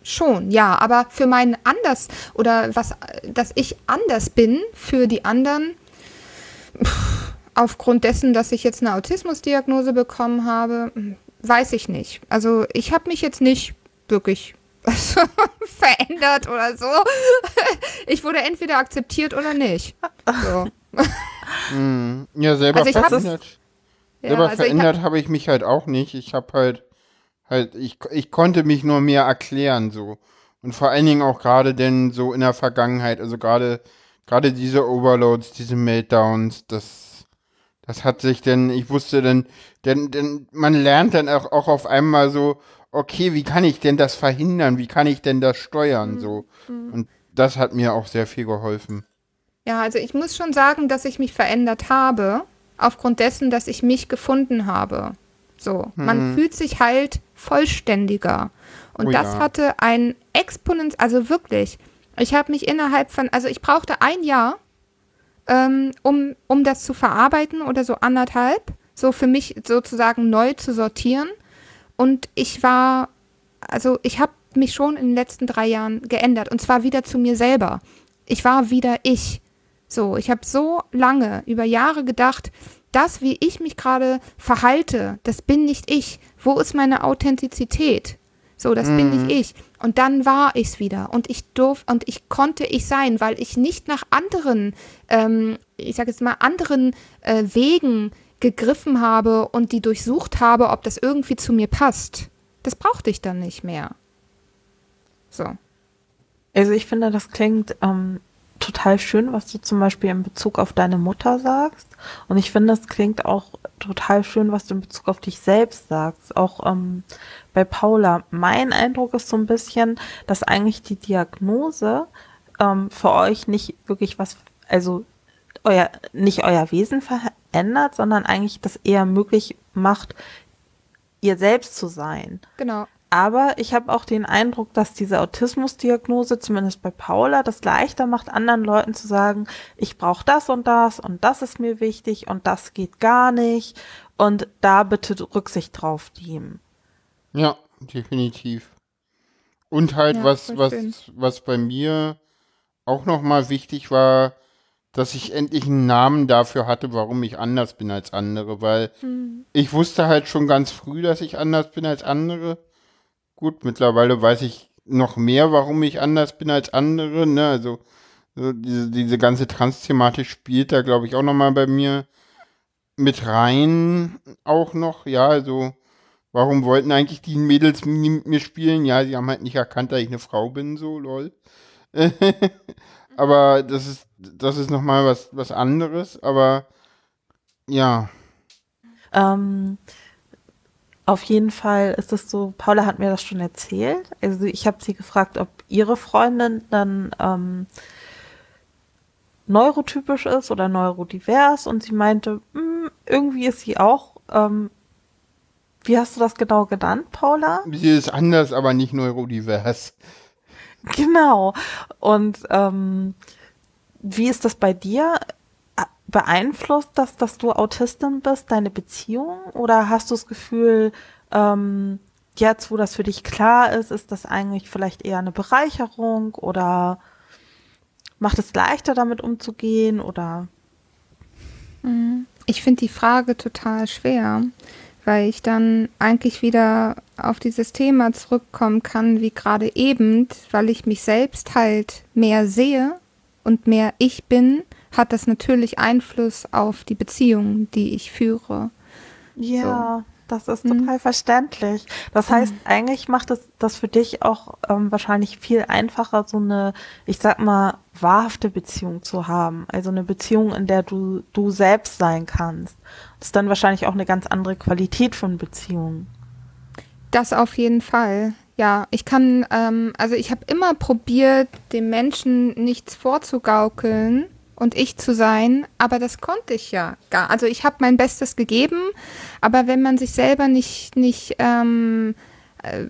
Schon, ja, aber für meinen anders oder was, dass ich anders bin für die anderen, pff, aufgrund dessen, dass ich jetzt eine Autismusdiagnose bekommen habe, weiß ich nicht. Also ich habe mich jetzt nicht wirklich [laughs] verändert oder so. Ich wurde entweder akzeptiert oder nicht. So. Hm, ja, selber also verändert. Ja, selber also verändert habe ich mich halt auch nicht. Ich habe halt Halt, ich, ich konnte mich nur mehr erklären, so. Und vor allen Dingen auch gerade denn so in der Vergangenheit, also gerade, gerade diese Overloads, diese Meltdowns, das, das hat sich denn, ich wusste denn, denn, denn man lernt dann auch, auch auf einmal so, okay, wie kann ich denn das verhindern? Wie kann ich denn das steuern? So. Mhm. Und das hat mir auch sehr viel geholfen. Ja, also ich muss schon sagen, dass ich mich verändert habe, aufgrund dessen, dass ich mich gefunden habe. So, man mhm. fühlt sich halt vollständiger. Und oh das ja. hatte ein Exponent, also wirklich. Ich habe mich innerhalb von, also ich brauchte ein Jahr, ähm, um, um das zu verarbeiten oder so anderthalb, so für mich sozusagen neu zu sortieren. Und ich war, also ich habe mich schon in den letzten drei Jahren geändert und zwar wieder zu mir selber. Ich war wieder ich. So, ich habe so lange über Jahre gedacht, das, wie ich mich gerade verhalte, das bin nicht ich. Wo ist meine Authentizität? So, das mhm. bin nicht ich. Und dann war ich es wieder. Und ich durfte und ich konnte ich sein, weil ich nicht nach anderen, ähm, ich sage jetzt mal, anderen äh, Wegen gegriffen habe und die durchsucht habe, ob das irgendwie zu mir passt. Das brauchte ich dann nicht mehr. So. Also ich finde, das klingt ähm, total schön, was du zum Beispiel in Bezug auf deine Mutter sagst. Und ich finde, es klingt auch total schön, was du in Bezug auf dich selbst sagst. Auch ähm, bei Paula. Mein Eindruck ist so ein bisschen, dass eigentlich die Diagnose ähm, für euch nicht wirklich was, also euer, nicht euer Wesen verändert, sondern eigentlich das eher möglich macht, ihr selbst zu sein. Genau. Aber ich habe auch den Eindruck, dass diese Autismusdiagnose, zumindest bei Paula, das leichter macht, anderen Leuten zu sagen, ich brauche das und das und das ist mir wichtig und das geht gar nicht und da bitte Rücksicht drauf nehmen. Ja, definitiv. Und halt, ja, was, was, was bei mir auch nochmal wichtig war, dass ich endlich einen Namen dafür hatte, warum ich anders bin als andere, weil hm. ich wusste halt schon ganz früh, dass ich anders bin als andere gut, mittlerweile weiß ich noch mehr, warum ich anders bin als andere, ne? Also so diese, diese ganze Trans-Thematik spielt da, glaube ich, auch nochmal bei mir mit rein auch noch, ja, also warum wollten eigentlich die Mädels mit mir spielen? Ja, sie haben halt nicht erkannt, dass ich eine Frau bin, so, lol. [laughs] aber das ist, das ist nochmal was, was anderes, aber ja. Ähm, auf jeden Fall ist es so, Paula hat mir das schon erzählt. Also ich habe sie gefragt, ob ihre Freundin dann ähm, neurotypisch ist oder neurodivers und sie meinte, hm, irgendwie ist sie auch. Ähm, wie hast du das genau genannt, Paula? Sie ist anders, aber nicht neurodivers. Genau. Und ähm, wie ist das bei dir? Beeinflusst das, dass du Autistin bist, deine Beziehung? Oder hast du das Gefühl, ähm, jetzt, wo das für dich klar ist, ist das eigentlich vielleicht eher eine Bereicherung oder macht es leichter, damit umzugehen? Oder? Mhm. Ich finde die Frage total schwer, weil ich dann eigentlich wieder auf dieses Thema zurückkommen kann, wie gerade eben, weil ich mich selbst halt mehr sehe und mehr ich bin hat das natürlich Einfluss auf die Beziehung, die ich führe. Ja. Das ist mhm. total verständlich. Das heißt, mhm. eigentlich macht es das für dich auch ähm, wahrscheinlich viel einfacher, so eine, ich sag mal, wahrhafte Beziehung zu haben. Also eine Beziehung, in der du du selbst sein kannst. Das ist dann wahrscheinlich auch eine ganz andere Qualität von Beziehungen. Das auf jeden Fall. Ja, ich kann, ähm, also ich habe immer probiert, dem Menschen nichts vorzugaukeln und ich zu sein, aber das konnte ich ja gar. Also ich habe mein Bestes gegeben, aber wenn man sich selber nicht nicht ähm, äh,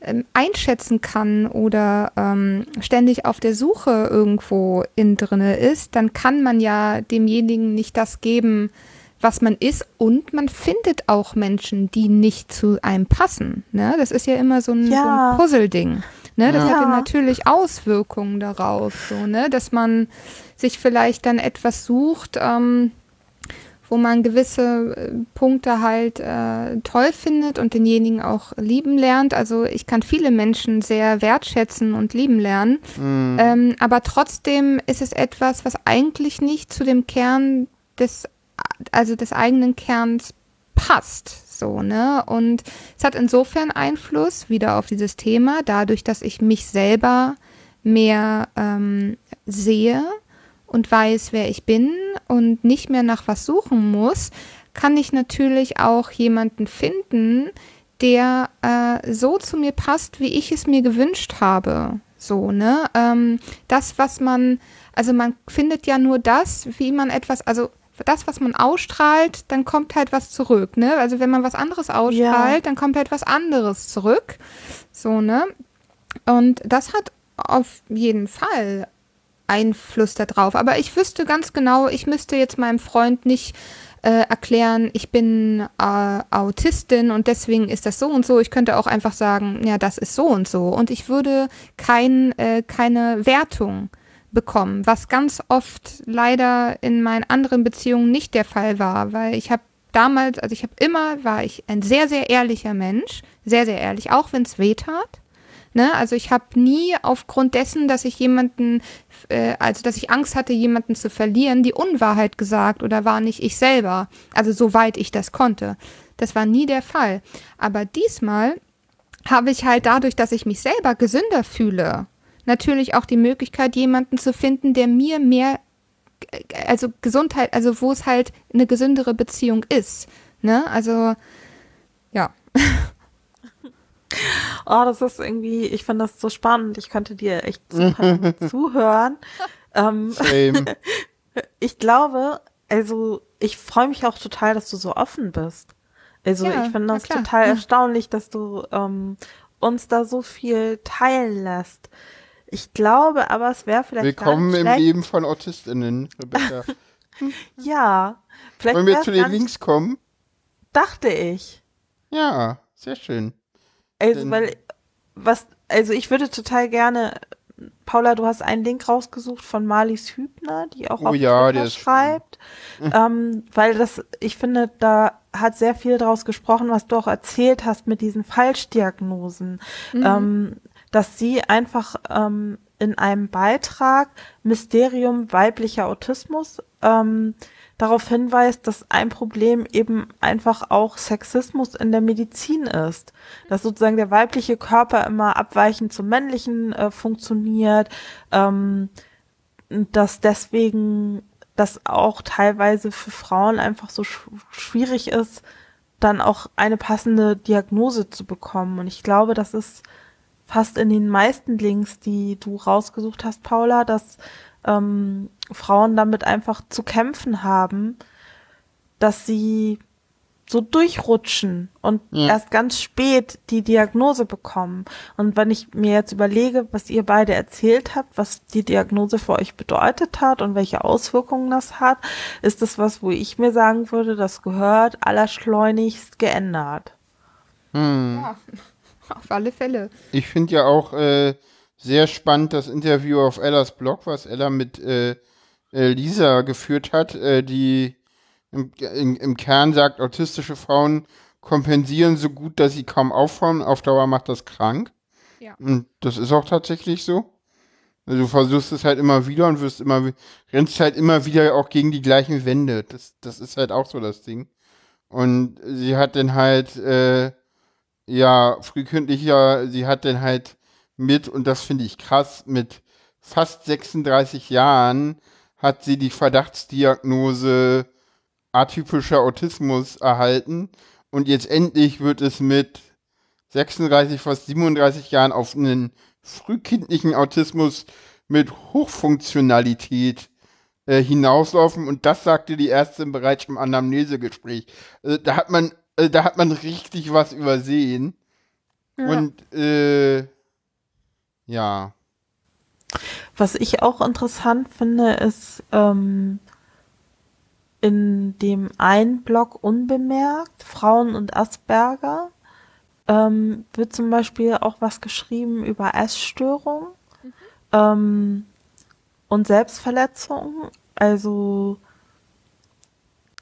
äh, einschätzen kann oder ähm, ständig auf der Suche irgendwo in drinne ist, dann kann man ja demjenigen nicht das geben, was man ist und man findet auch Menschen, die nicht zu einem passen. Ne? Das ist ja immer so ein, ja. so ein Puzzle-Ding. Ne? Das ja. hat ja natürlich Auswirkungen darauf, so, ne? dass man sich vielleicht dann etwas sucht, ähm, wo man gewisse äh, Punkte halt äh, toll findet und denjenigen auch lieben lernt. Also ich kann viele Menschen sehr wertschätzen und lieben lernen, mhm. ähm, aber trotzdem ist es etwas, was eigentlich nicht zu dem Kern des also des eigenen Kerns passt. So, ne? Und es hat insofern Einfluss wieder auf dieses Thema, dadurch, dass ich mich selber mehr ähm, sehe und weiß, wer ich bin und nicht mehr nach was suchen muss, kann ich natürlich auch jemanden finden, der äh, so zu mir passt, wie ich es mir gewünscht habe. So, ne? Ähm, das, was man, also man findet ja nur das, wie man etwas, also das, was man ausstrahlt, dann kommt halt was zurück, ne? Also wenn man was anderes ausstrahlt, ja. dann kommt halt was anderes zurück. So, ne? Und das hat auf jeden Fall Einfluss darauf. Aber ich wüsste ganz genau, ich müsste jetzt meinem Freund nicht äh, erklären, ich bin äh, Autistin und deswegen ist das so und so. Ich könnte auch einfach sagen, ja, das ist so und so. Und ich würde kein, äh, keine Wertung bekommen, was ganz oft leider in meinen anderen Beziehungen nicht der Fall war, weil ich habe damals, also ich habe immer, war ich ein sehr, sehr ehrlicher Mensch, sehr, sehr ehrlich, auch wenn es weh tat. Ne? Also ich habe nie aufgrund dessen, dass ich jemanden, äh, also dass ich Angst hatte, jemanden zu verlieren, die Unwahrheit gesagt oder war nicht ich selber. Also soweit ich das konnte. Das war nie der Fall. Aber diesmal habe ich halt dadurch, dass ich mich selber gesünder fühle natürlich auch die Möglichkeit, jemanden zu finden, der mir mehr, also Gesundheit, also wo es halt eine gesündere Beziehung ist. Ne? Also, ja. [laughs] Oh, das ist irgendwie, ich finde das so spannend. Ich könnte dir echt super [laughs] zuhören. Ähm, [laughs] ich glaube, also ich freue mich auch total, dass du so offen bist. Also ja, ich finde das total erstaunlich, dass du ähm, uns da so viel teilen lässt. Ich glaube aber, es wäre vielleicht. Willkommen im Leben von AutistInnen, Rebecca. [laughs] ja. Vielleicht Wollen wir zu den Links kommen? Dachte ich. Ja, sehr schön. Also, Denn weil, was, also ich würde total gerne, Paula, du hast einen Link rausgesucht von Marlies Hübner, die auch oh, auf ja, Twitter schreibt. [laughs] ähm, weil das, ich finde, da hat sehr viel draus gesprochen, was du auch erzählt hast mit diesen Falschdiagnosen. Mhm. Ähm, dass sie einfach ähm, in einem Beitrag Mysterium weiblicher Autismus ähm, darauf hinweist, dass ein Problem eben einfach auch Sexismus in der Medizin ist. Dass sozusagen der weibliche Körper immer abweichend zum männlichen äh, funktioniert, ähm, dass deswegen das auch teilweise für Frauen einfach so sch schwierig ist, dann auch eine passende Diagnose zu bekommen. Und ich glaube, das ist fast in den meisten Links, die du rausgesucht hast, Paula, dass ähm, Frauen damit einfach zu kämpfen haben, dass sie so durchrutschen und ja. erst ganz spät die Diagnose bekommen. Und wenn ich mir jetzt überlege, was ihr beide erzählt habt, was die Diagnose für euch bedeutet hat und welche Auswirkungen das hat, ist das was, wo ich mir sagen würde, das gehört allerschleunigst geändert. Hm. Ja. [laughs] Auf alle Fälle. Ich finde ja auch äh, sehr spannend das Interview auf Ellas Blog, was Ella mit äh, äh Lisa geführt hat, äh, die im, in, im Kern sagt, autistische Frauen kompensieren so gut, dass sie kaum auffahren. Auf Dauer macht das krank. Ja. Und das ist auch tatsächlich so. Also du versuchst es halt immer wieder und wirst immer, rennst halt immer wieder auch gegen die gleichen Wände. Das, das ist halt auch so das Ding. Und sie hat dann halt, äh, ja, frühkindlicher, sie hat dann halt mit, und das finde ich krass, mit fast 36 Jahren hat sie die Verdachtsdiagnose atypischer Autismus erhalten. Und jetzt endlich wird es mit 36, fast 37 Jahren auf einen frühkindlichen Autismus mit Hochfunktionalität äh, hinauslaufen. Und das sagte die Ärztin bereits im Anamnesegespräch. Also, da hat man, also, da hat man richtig was übersehen. Ja. Und äh, ja. Was ich auch interessant finde, ist ähm, in dem einen Blog unbemerkt, Frauen und Asperger, ähm, wird zum Beispiel auch was geschrieben über Essstörungen mhm. ähm, und Selbstverletzungen. Also,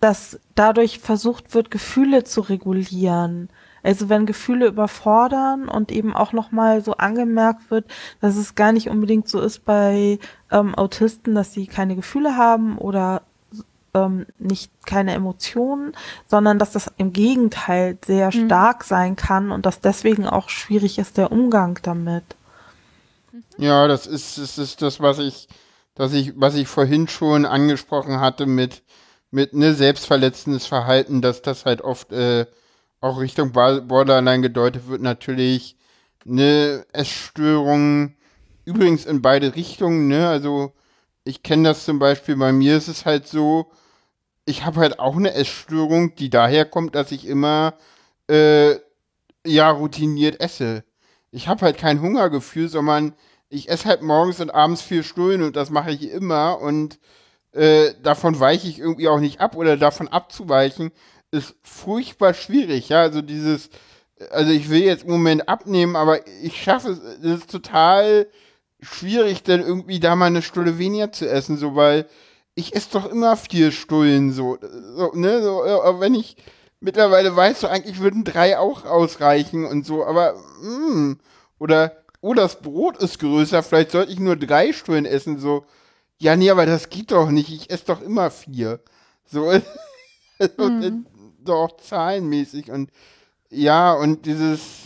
dass dadurch versucht wird, Gefühle zu regulieren. Also wenn Gefühle überfordern und eben auch nochmal so angemerkt wird, dass es gar nicht unbedingt so ist bei ähm, Autisten, dass sie keine Gefühle haben oder ähm, nicht keine Emotionen, sondern dass das im Gegenteil sehr mhm. stark sein kann und dass deswegen auch schwierig ist der Umgang damit. Ja, das ist, das ist das, was ich, dass ich, was ich vorhin schon angesprochen hatte mit, mit ne, selbstverletzendes Verhalten, dass das halt oft äh, auch Richtung Borderline gedeutet wird, natürlich eine Essstörung, übrigens in beide Richtungen, ne, also ich kenne das zum Beispiel, bei mir ist es halt so, ich habe halt auch eine Essstörung, die daher kommt, dass ich immer äh, ja routiniert esse. Ich habe halt kein Hungergefühl, sondern ich esse halt morgens und abends vier Stunden und das mache ich immer und äh, davon weiche ich irgendwie auch nicht ab oder davon abzuweichen ist furchtbar schwierig. Ja, also dieses, also ich will jetzt im Moment abnehmen, aber ich schaffe es, es ist total schwierig, dann irgendwie da mal eine Stunde weniger zu essen, so weil ich esse doch immer vier Stullen so, so ne, so, aber wenn ich mittlerweile weiß, so eigentlich würden drei auch ausreichen und so, aber mh, mm, oder oh, das Brot ist größer, vielleicht sollte ich nur drei Stullen essen, so ja, nee, aber das geht doch nicht, ich esse doch immer vier. So, [laughs] mhm. Doch zahlenmäßig und ja, und dieses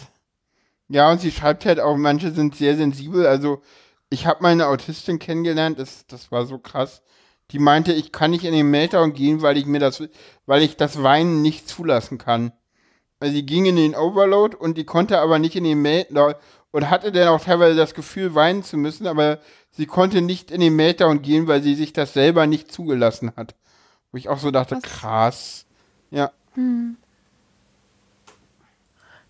ja, und sie schreibt halt auch, manche sind sehr sensibel, also ich habe meine Autistin kennengelernt, das, das war so krass die meinte, ich kann nicht in den Meltdown gehen, weil ich mir das, weil ich das Weinen nicht zulassen kann. Also die ging in den Overload und die konnte aber nicht in den Meltdown und hatte dann auch teilweise das Gefühl, weinen zu müssen, aber sie konnte nicht in den Meltdown gehen, weil sie sich das selber nicht zugelassen hat. Wo ich auch so dachte, krass. Ja. Hm.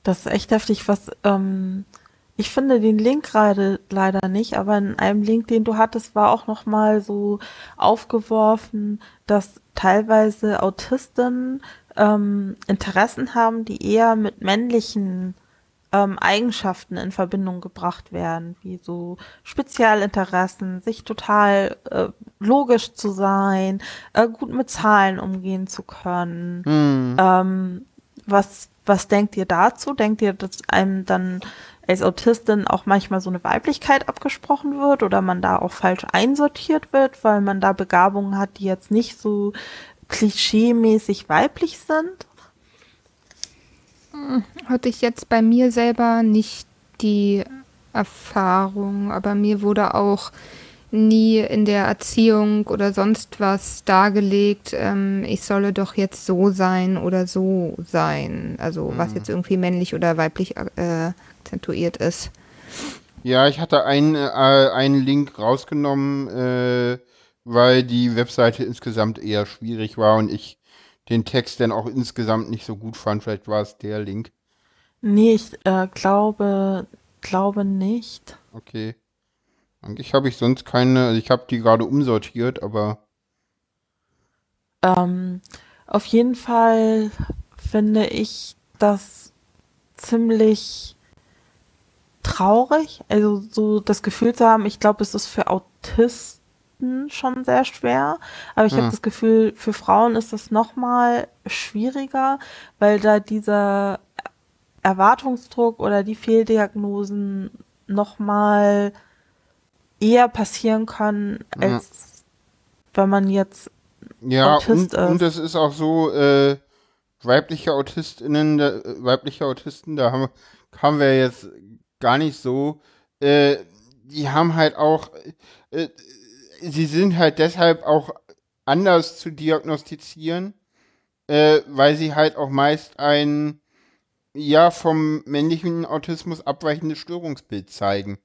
Das ist echt heftig, was ähm, ich finde den Link gerade leider nicht, aber in einem Link, den du hattest, war auch noch mal so aufgeworfen, dass teilweise Autisten ähm, Interessen haben, die eher mit männlichen ähm, Eigenschaften in Verbindung gebracht werden, wie so Spezialinteressen, sich total äh, logisch zu sein, äh, gut mit Zahlen umgehen zu können. Hm. Ähm, was was denkt ihr dazu? Denkt ihr, dass einem dann als Autistin auch manchmal so eine Weiblichkeit abgesprochen wird oder man da auch falsch einsortiert wird, weil man da Begabungen hat, die jetzt nicht so klischeemäßig weiblich sind? Hatte ich jetzt bei mir selber nicht die Erfahrung, aber mir wurde auch nie in der Erziehung oder sonst was dargelegt, ähm, ich solle doch jetzt so sein oder so sein. Also mhm. was jetzt irgendwie männlich oder weiblich äh, akzentuiert ist. Ja, ich hatte einen, äh, einen Link rausgenommen, äh, weil die Webseite insgesamt eher schwierig war und ich den Text dann auch insgesamt nicht so gut fand. Vielleicht war es der Link. Nee, ich äh, glaube, glaube nicht. Okay. Eigentlich habe ich sonst keine, also ich habe die gerade umsortiert, aber. Ähm, auf jeden Fall finde ich das ziemlich traurig, also so das Gefühl zu haben, ich glaube, es ist für Autisten schon sehr schwer, aber ich hm. habe das Gefühl, für Frauen ist das noch mal schwieriger, weil da dieser Erwartungsdruck oder die Fehldiagnosen noch mal eher passieren können, als ja. wenn man jetzt ja, Autist und, ist. und es ist auch so, äh, weibliche Autistinnen, da, weibliche Autisten, da haben, haben wir jetzt gar nicht so, äh, die haben halt auch, äh, sie sind halt deshalb auch anders zu diagnostizieren, äh, weil sie halt auch meist ein, ja, vom männlichen Autismus abweichendes Störungsbild zeigen.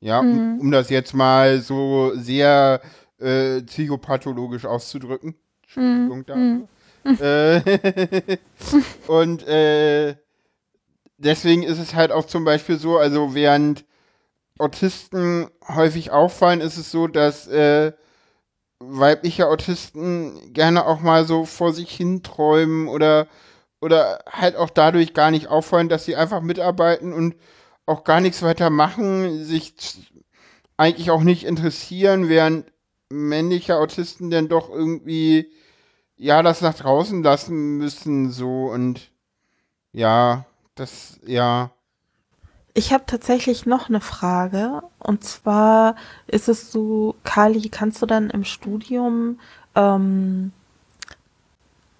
Ja, Mhm. um, um das jetzt mal so sehr äh, psychopathologisch auszudrücken. Entschuldigung dafür. Äh, [laughs] und äh, deswegen ist es halt auch zum Beispiel so, also während Autisten häufig auffallen, ist es so, dass äh, weibliche Autisten gerne auch mal so vor sich hin träumen oder oder halt auch dadurch gar nicht auffallen, dass sie einfach mitarbeiten und auch gar nichts weiter machen, sich eigentlich auch nicht interessieren, während männliche Autisten dann doch irgendwie ja das nach draußen lassen müssen so und ja, das ja Ich habe tatsächlich noch eine Frage. Und zwar ist es so, Kali, kannst du dann im Studium ähm,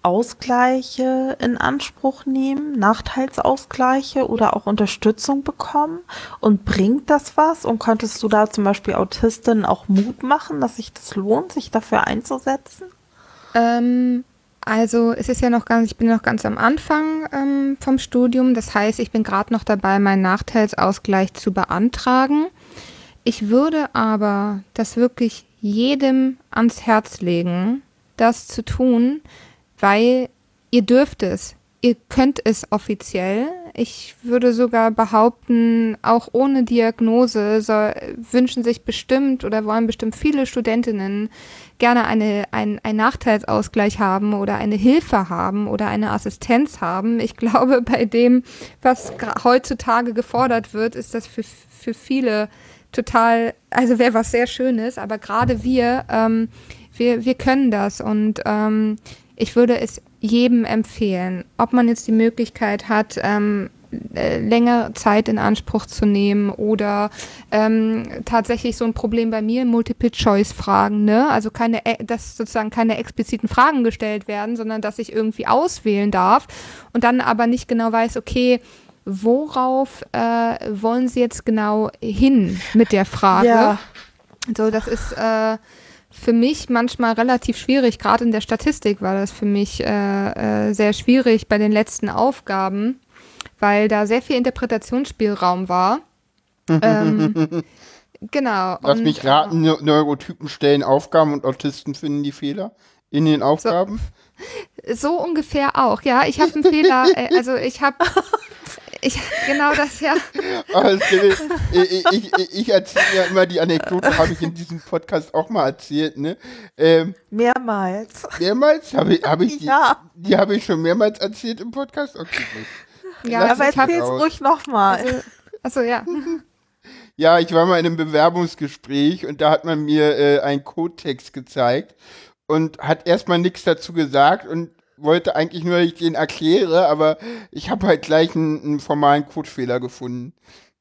Ausgleiche in Anspruch nehmen, Nachteilsausgleiche oder auch Unterstützung bekommen? Und bringt das was? Und konntest du da zum Beispiel Autistinnen auch Mut machen, dass sich das lohnt, sich dafür einzusetzen? Ähm, also es ist ja noch ganz, ich bin noch ganz am Anfang ähm, vom Studium. Das heißt, ich bin gerade noch dabei, meinen Nachteilsausgleich zu beantragen. Ich würde aber das wirklich jedem ans Herz legen, das zu tun, weil ihr dürft es. Ihr könnt es offiziell. Ich würde sogar behaupten, auch ohne Diagnose soll, wünschen sich bestimmt oder wollen bestimmt viele Studentinnen gerne eine, ein, einen Nachteilsausgleich haben oder eine Hilfe haben oder eine Assistenz haben. Ich glaube, [laughs] bei dem, was heutzutage gefordert wird, ist das für, für viele total, also wäre was sehr Schönes, aber gerade wir, ähm, wir, wir können das und ähm, ich würde es jedem empfehlen, ob man jetzt die Möglichkeit hat, ähm, äh, längere Zeit in Anspruch zu nehmen oder ähm, tatsächlich so ein Problem bei mir, Multiple-Choice-Fragen, ne? Also keine, äh, dass sozusagen keine expliziten Fragen gestellt werden, sondern dass ich irgendwie auswählen darf und dann aber nicht genau weiß, okay, worauf äh, wollen Sie jetzt genau hin mit der Frage? So, das ist äh, für mich manchmal relativ schwierig. Gerade in der Statistik war das für mich äh, äh, sehr schwierig bei den letzten Aufgaben, weil da sehr viel Interpretationsspielraum war. [laughs] ähm, genau. Lass und, mich raten, Neu- Neurotypen stellen Aufgaben und Autisten finden die Fehler in den Aufgaben. So ungefähr auch, ja. Ich habe einen Fehler, [laughs] äh, also ich habe, ich, genau das, ja. Ich, ich, ich, ich erzähle ja immer die Anekdote, habe ich in diesem Podcast auch mal erzählt, ne? Ähm, Mehrmals. mehrmals? Habe ich, hab ich die, Ja. die habe ich schon mehrmals erzählt im Podcast? Okay, gut. Ja, Lass Aber erzähl's ruhig nochmal. also, also ja. [laughs] Ja, ich war mal in einem Bewerbungsgespräch und da hat man mir äh, einen Codetext gezeigt und hat erstmal nichts dazu gesagt und wollte eigentlich nur, dass ich den erkläre, aber ich habe halt gleich einen, einen formalen Codefehler gefunden,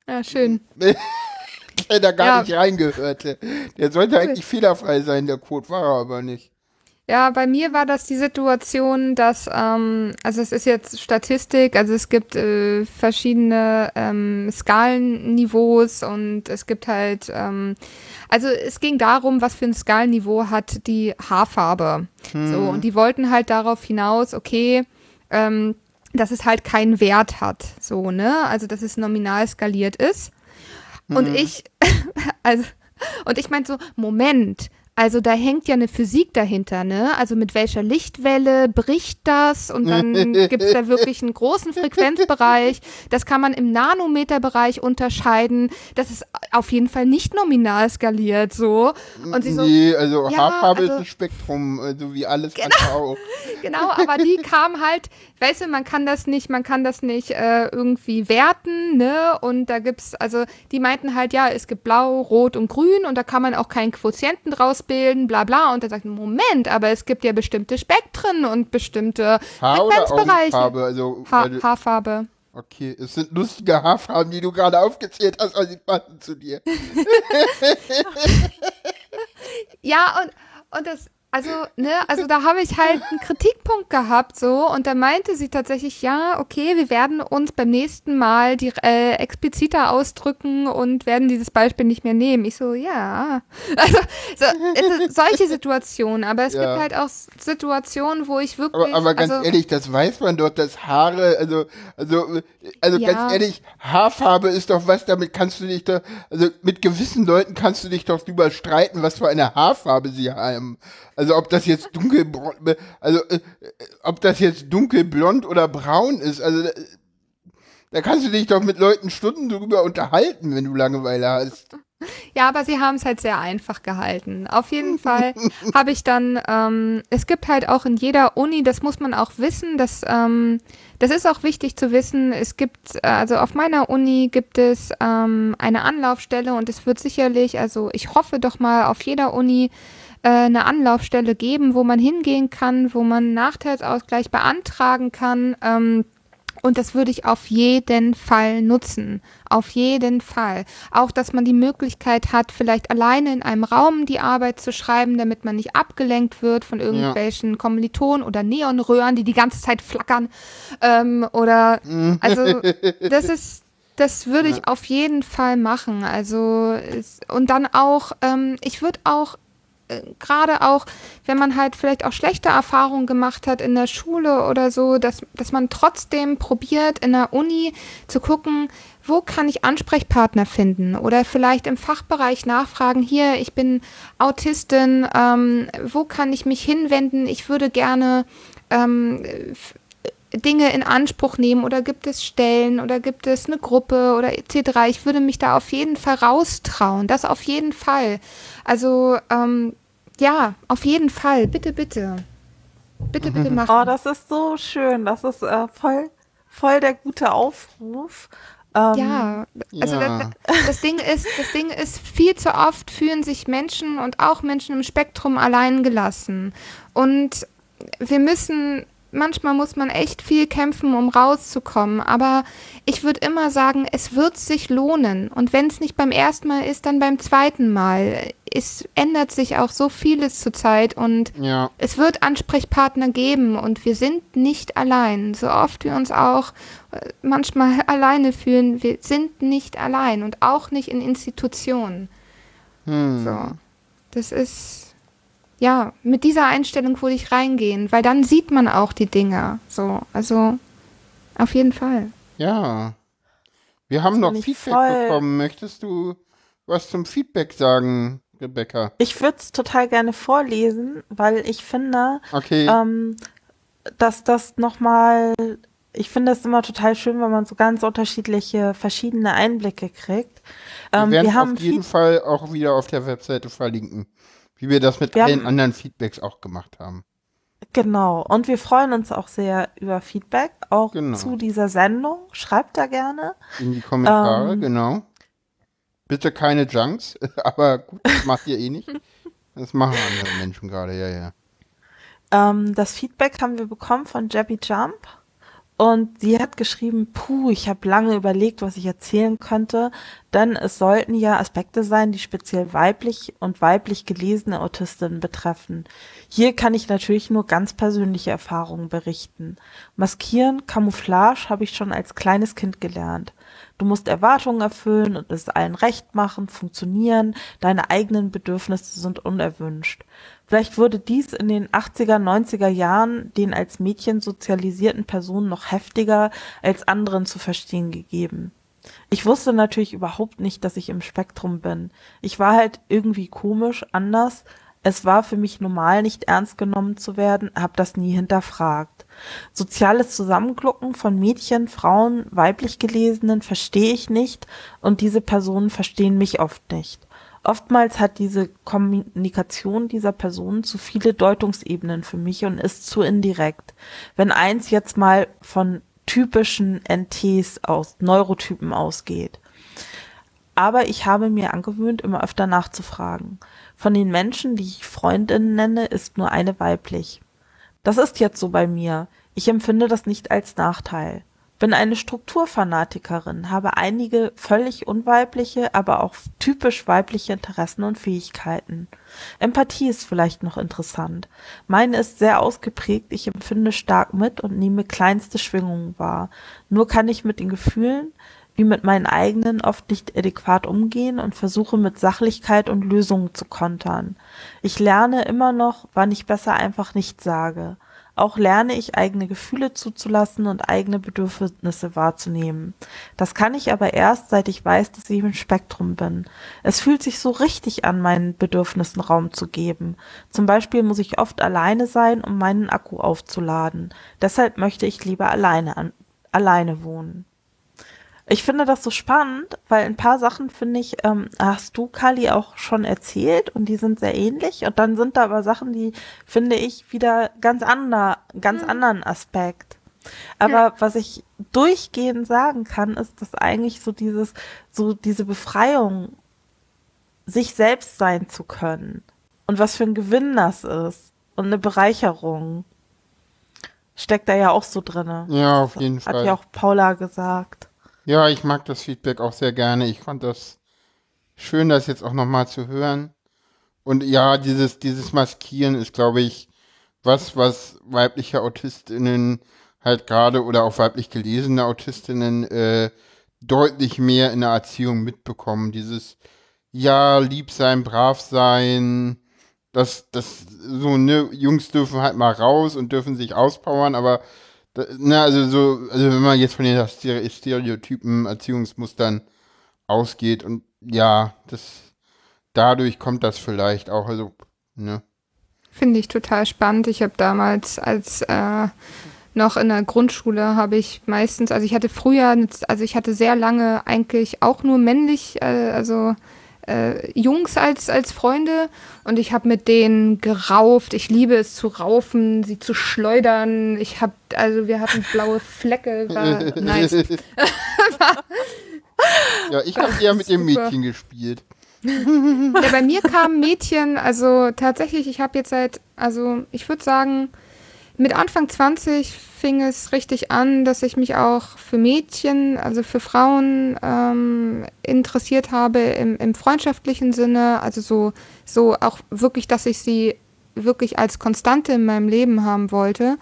Ja, schön. [laughs] der da gar Ja. nicht reingehörte. Der sollte eigentlich fehlerfrei sein, der Code war er aber nicht. Ja, bei mir war das die Situation, dass, ähm, also es ist jetzt Statistik, also es gibt äh, verschiedene ähm, Skalenniveaus und es gibt halt, ähm, also es ging darum, was für ein Skalenniveau hat die Haarfarbe. So, und die wollten halt darauf hinaus, okay, ähm, dass es halt keinen Wert hat, so, ne? Also dass es nominal skaliert ist. Und ich, [laughs] also, und ich meinte so, Moment, also da hängt ja eine Physik dahinter, ne? Also mit welcher Lichtwelle bricht das? Und dann [laughs] gibt es da wirklich einen großen Frequenzbereich. Das kann man im Nanometerbereich unterscheiden. Das ist auf jeden Fall nicht nominal skaliert, so. Und sie so, nee, also ja, Haarfarbe ist also- ein Spektrum, also wie alles auch. [laughs] Genau, aber die kam halt, weißt du, man kann das nicht, man kann das nicht äh, irgendwie werten, ne? Und da gibt's, also die meinten halt, ja, es gibt blau, rot und grün und da kann man auch keinen Quotienten draus bilden, bla bla. Und er sagt, Moment, aber es gibt ja bestimmte Spektren und bestimmte Haar- Frequenzbereiche. Augenfarbe, also Ha Haarfarbe. Okay, es sind lustige Haarfarben, die du gerade aufgezählt hast, aber sie passen zu dir. [laughs] Ja, und, und das, also, ne, also da habe ich halt einen Kritikpunkt gehabt so und da meinte sie tatsächlich, ja, okay, wir werden uns beim nächsten Mal die äh, expliziter ausdrücken und werden dieses Beispiel nicht mehr nehmen. Ich so, ja. Also so, solche Situationen, aber es ja. gibt halt auch Situationen, wo ich wirklich. Aber, aber ganz also, ehrlich, das weiß man doch, dass Haare, also, also, also ja. ganz ehrlich, Haarfarbe ist doch was, damit kannst du dich doch, also mit gewissen Leuten kannst du dich doch drüber streiten, was für eine Haarfarbe sie haben. Also ob das jetzt dunkel, also äh, ob das jetzt dunkelblond oder braun ist, also äh, da kannst du dich doch mit Leuten Stunden drüber unterhalten, wenn du Langeweile hast. Ja, aber sie haben es halt sehr einfach gehalten. Auf jeden Fall habe ich dann, ähm, es gibt halt auch in jeder Uni, das muss man auch wissen, dass, ähm, das ist auch wichtig zu wissen, es gibt, also auf meiner Uni gibt es ähm, eine Anlaufstelle und es wird sicherlich, also ich hoffe doch mal auf jeder Uni äh, eine Anlaufstelle geben, wo man hingehen kann, wo man Nachteilsausgleich beantragen kann. Ähm, und das würde ich auf jeden Fall nutzen. Auf jeden Fall. Auch, dass man die Möglichkeit hat, vielleicht alleine in einem Raum die Arbeit zu schreiben, damit man nicht abgelenkt wird von irgendwelchen ja. Kommilitonen oder Neonröhren, die die ganze Zeit flackern. Ähm, oder, also, [laughs] das ist, das würde ich auf jeden Fall machen. Also, und dann auch, ähm, ich würde auch gerade auch, wenn man halt vielleicht auch schlechte Erfahrungen gemacht hat in der Schule oder so, dass, dass man trotzdem probiert, in der Uni zu gucken, wo kann ich Ansprechpartner finden oder vielleicht im Fachbereich nachfragen, hier, ich bin Autistin, ähm, wo kann ich mich hinwenden, ich würde gerne ähm, Dinge in Anspruch nehmen oder gibt es Stellen oder gibt es eine Gruppe oder etc. Ich würde mich da auf jeden Fall raustrauen, das auf jeden Fall. Also ähm, ja, auf jeden Fall. Bitte, bitte. Bitte, bitte machen. Oh, das ist so schön. Das ist äh, voll, voll der gute Aufruf. Ähm, ja, also ja. Das, das, Ding ist, das Ding ist, viel zu oft fühlen sich Menschen und auch Menschen im Spektrum allein gelassen. Und wir müssen manchmal muss man echt viel kämpfen, um rauszukommen. Aber ich würde immer sagen, es wird sich lohnen. Und wenn es nicht beim ersten Mal ist, dann beim zweiten Mal. Es ändert sich auch so vieles zurzeit und ja. es wird Ansprechpartner geben und wir sind nicht allein. So oft wir uns auch äh, manchmal [laughs] alleine fühlen, wir sind nicht allein und auch nicht in Institutionen. Hm. So. Das ist ja, mit dieser Einstellung würde ich reingehen, weil dann sieht man auch die Dinge. So, also auf jeden Fall. Ja. Wir haben noch Feedback voll. bekommen. Möchtest du was zum Feedback sagen, Rebecca? Ich würde es total gerne vorlesen, weil ich finde, okay. ähm, dass das nochmal, ich finde es immer total schön, wenn man so ganz unterschiedliche, verschiedene Einblicke kriegt. Ähm, wir werden wir haben auf jeden Fall auch wieder auf der Webseite verlinken. Wie wir das mit wir allen haben, anderen Feedbacks auch gemacht haben. Genau. Und wir freuen uns auch sehr über Feedback, auch genau. zu dieser Sendung. Schreibt da gerne. In die Kommentare, ähm, genau. Bitte keine Junks, [laughs] aber gut, das macht ihr eh nicht. Das machen andere Menschen gerade, ja, ja. Ähm, das Feedback haben wir bekommen von Jabby Jump. Und sie hat geschrieben, puh, ich habe lange überlegt, was ich erzählen könnte, denn es sollten ja Aspekte sein, die speziell weiblich und weiblich gelesene Autistinnen betreffen. Hier kann ich natürlich nur ganz persönliche Erfahrungen berichten. Maskieren, Camouflage habe ich schon als kleines Kind gelernt. Du musst Erwartungen erfüllen und es allen recht machen, funktionieren, deine eigenen Bedürfnisse sind unerwünscht. Vielleicht wurde dies in den 80er, 90er Jahren den als Mädchen sozialisierten Personen noch heftiger als anderen zu verstehen gegeben. Ich wusste natürlich überhaupt nicht, dass ich im Spektrum bin. Ich war halt irgendwie komisch, anders. Es war für mich normal, nicht ernst genommen zu werden, hab das nie hinterfragt. Soziales Zusammenglucken von Mädchen, Frauen, weiblich Gelesenen verstehe ich nicht und diese Personen verstehen mich oft nicht. Oftmals hat diese Kommunikation dieser Person zu viele Deutungsebenen für mich und ist zu indirekt. Wenn eins jetzt mal von typischen NTs aus, Neurotypen ausgeht. Aber ich habe mir angewöhnt, immer öfter nachzufragen. Von den Menschen, die ich Freundinnen nenne, ist nur eine weiblich. Das ist jetzt so bei mir. Ich empfinde das nicht als Nachteil. Bin eine Strukturfanatikerin, habe einige völlig unweibliche, aber auch typisch weibliche Interessen und Fähigkeiten. Empathie ist vielleicht noch interessant. Meine ist sehr ausgeprägt, ich empfinde stark mit und nehme kleinste Schwingungen wahr. Nur kann ich mit den Gefühlen, wie mit meinen eigenen oft nicht adäquat umgehen und versuche mit Sachlichkeit und Lösungen zu kontern. Ich lerne immer noch, wann ich besser einfach nicht sage. Auch lerne ich eigene Gefühle zuzulassen und eigene Bedürfnisse wahrzunehmen. Das kann ich aber erst, seit ich weiß, dass ich im Spektrum bin. Es fühlt sich so richtig an, meinen Bedürfnissen Raum zu geben. Zum Beispiel muss ich oft alleine sein, um meinen Akku aufzuladen. Deshalb möchte ich lieber alleine an, alleine wohnen. Ich finde das so spannend, weil ein paar Sachen finde ich, ähm, hast du, Kali, auch schon erzählt und die sind sehr ähnlich. Und dann sind da aber Sachen, die finde ich wieder ganz ander, ganz mhm. anderen Aspekt. Aber ja. was ich durchgehend sagen kann, ist, dass eigentlich so dieses, so diese Befreiung, sich selbst sein zu können und was für ein Gewinn das ist und eine Bereicherung steckt da ja auch so drinne. Ja, auf jeden Hat Fall. Hat ja auch Paula gesagt. Ja, ich mag das Feedback auch sehr gerne. Ich fand das schön, das jetzt auch nochmal zu hören. Und ja, dieses, dieses Maskieren ist, glaube ich, was, was weibliche Autistinnen halt gerade oder auch weiblich gelesene Autistinnen äh, deutlich mehr in der Erziehung mitbekommen. Dieses ja, lieb sein, brav sein, das, das, so, ne, Jungs dürfen halt mal raus und dürfen sich auspowern, aber na, also so, also wenn man jetzt von den Stereotypen, Erziehungsmustern ausgeht und ja, das dadurch kommt das vielleicht auch, also, ne. Finde ich total spannend. Ich habe damals als äh, noch in der Grundschule habe ich meistens, also ich hatte früher, also ich hatte sehr lange eigentlich auch nur männlich, äh, also äh, Jungs als, als Freunde und ich habe mit denen gerauft. Ich liebe es zu raufen, sie zu schleudern. Ich habe, also wir hatten blaue Flecke, [laughs] war nice. ja, ich habe eher mit dem Mädchen gespielt. ja, bei mir kamen Mädchen, also tatsächlich, ich habe jetzt seit, also ich würde sagen, mit Anfang 20 fing es richtig an, dass ich mich auch für Mädchen, also für Frauen ähm, interessiert habe im, im, freundschaftlichen Sinne. Also so, so auch wirklich, dass ich sie wirklich als Konstante in meinem Leben haben wollte.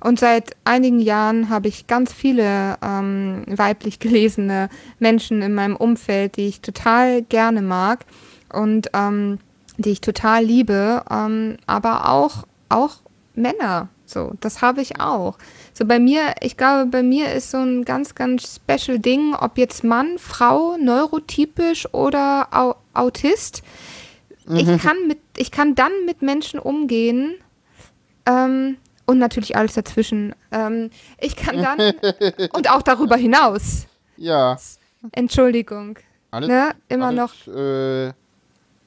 Und seit einigen Jahren habe ich ganz viele ähm, weiblich gelesene Menschen in meinem Umfeld, die ich total gerne mag und ähm, die ich total liebe, ähm, aber auch, auch Männer. So, das habe ich auch. So bei mir, ich glaube, bei mir ist so ein ganz, ganz special Ding, ob jetzt Mann, Frau, neurotypisch oder Au Autist. Mhm. Ich kann mit, ich kann dann mit Menschen umgehen ähm, und natürlich alles dazwischen. Ähm, ich kann dann [laughs] und auch darüber hinaus. Ja. Entschuldigung. Alles, ne? Immer alles, noch. Äh,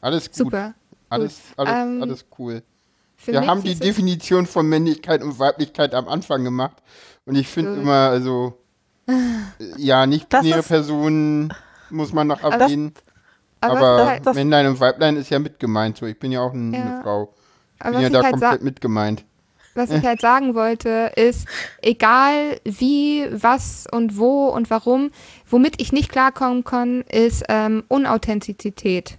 alles gut. Super. Alles, alles, ähm, alles cool. Wir haben die Definition von Männlichkeit und Weiblichkeit am Anfang gemacht. Und ich finde immer, also, [laughs] ja, nicht binäre Personen muss man noch erwähnen. aber, aber halt Männlein und Weiblein ist ja mit gemeint. So, ich bin ja auch ein, ja. eine Frau. Ich bin ja da halt komplett mit gemeint. Was ich [laughs] halt sagen wollte, ist, egal wie, was und wo und warum, womit ich nicht klarkommen kann, ist ähm, Unauthentizität.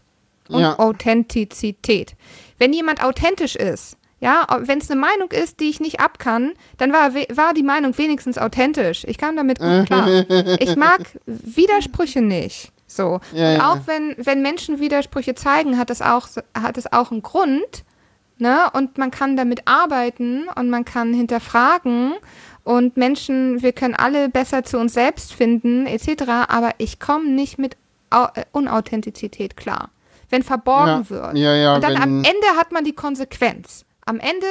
Unauthentizität. Ja. Wenn jemand authentisch ist, ja, wenn es eine Meinung ist, die ich nicht ab kann, dann war, war die Meinung wenigstens authentisch. Ich kam damit gut klar. [laughs] ich mag Widersprüche nicht. So. Ja, und auch wenn, wenn Menschen Widersprüche zeigen, hat es auch, hat es auch einen Grund. Ne? Und man kann damit arbeiten und man kann hinterfragen und Menschen, wir können alle besser zu uns selbst finden, etc. Aber ich komme nicht mit äh, Unauthentizität klar wenn verborgen ja, wird. Ja, ja, und dann am Ende hat man die Konsequenz. Am Ende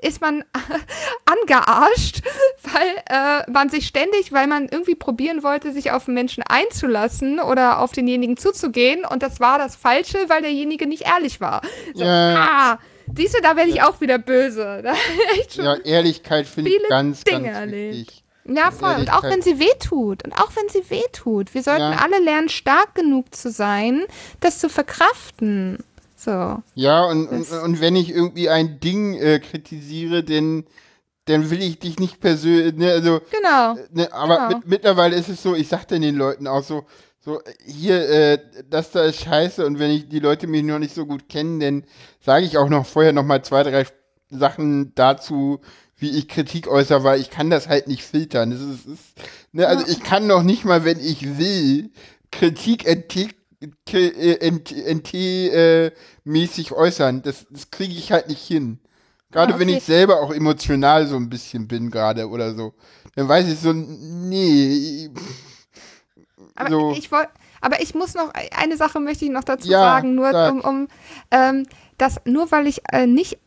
ist man [laughs] angearscht, [laughs] weil äh, man sich ständig, weil man irgendwie probieren wollte, sich auf den Menschen einzulassen oder auf denjenigen zuzugehen. Und das war das Falsche, weil derjenige nicht ehrlich war. So, ja. ah, siehst du, da werde ich auch wieder böse. [laughs] ja, Ehrlichkeit finde ich ganz, Dinge ganz wichtig. Ja, voll. Und auch wenn sie wehtut. Und auch wenn sie wehtut. Wir sollten ja. alle lernen, stark genug zu sein, das zu verkraften. So. Ja, und, und, und, wenn ich irgendwie ein Ding äh, kritisiere, denn dann will ich dich nicht persönlich, ne, also, Genau. ne, aber Genau. mit, mittlerweile ist es so, ich sag dann den Leuten auch so, so, hier, äh, das da ist scheiße und wenn ich die Leute mich noch nicht so gut kennen, dann sage ich auch noch vorher noch mal zwei, drei Sachen dazu, wie ich Kritik äußere, weil ich kann das halt nicht filtern. Das ist, ist, ne, also ich kann noch nicht mal, wenn ich will, Kritik NT, äh, äußern. Das, das kriege ich halt nicht hin. Gerade Ah, wenn okay. ich selber auch emotional so ein bisschen bin gerade oder so. Dann weiß ich so, nee. Aber so. ich wollte, aber ich muss noch eine Sache möchte ich noch dazu Ja, sagen, nur sag. um, um ähm, dass nur weil ich äh, nicht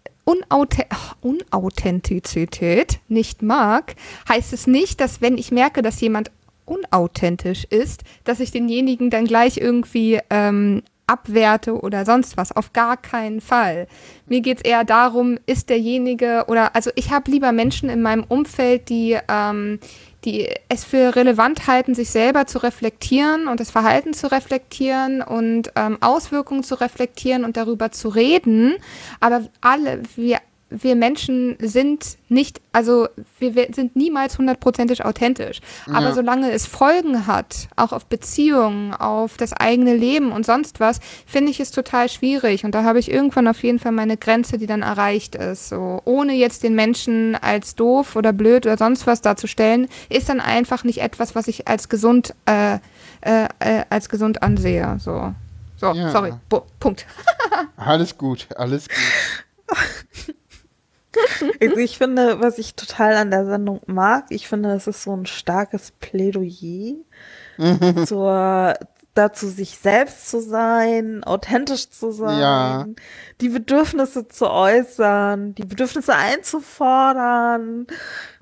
Ach, Unauthentizität nicht mag, heißt es nicht, dass wenn ich merke, dass jemand unauthentisch ist, dass ich denjenigen dann gleich irgendwie ähm, abwerte oder sonst was. Auf gar keinen Fall. Mir geht's eher darum, ist derjenige oder also ich habe lieber Menschen in meinem Umfeld, die, ähm, die es für relevant halten, sich selber zu reflektieren und das Verhalten zu reflektieren und ähm, Auswirkungen zu reflektieren und darüber zu reden. Aber alle, wir wir Menschen sind nicht, also wir, wir sind niemals hundertprozentig authentisch. Aber Ja. solange es Folgen hat, auch auf Beziehungen, auf das eigene Leben und sonst was, finde ich es total schwierig. Und da habe ich irgendwann auf jeden Fall meine Grenze, die dann erreicht ist. So, ohne jetzt den Menschen als doof oder blöd oder sonst was darzustellen, ist dann einfach nicht etwas, was ich als gesund, äh, äh, äh, als gesund ansehe. So. So, Ja. sorry. Bo Punkt. Alles gut, alles gut. [laughs] Also ich finde, was ich total an der Sendung mag, ich finde, es ist so ein starkes Plädoyer zur, dazu, sich selbst zu sein, authentisch zu sein, Ja. die Bedürfnisse zu äußern, die Bedürfnisse einzufordern,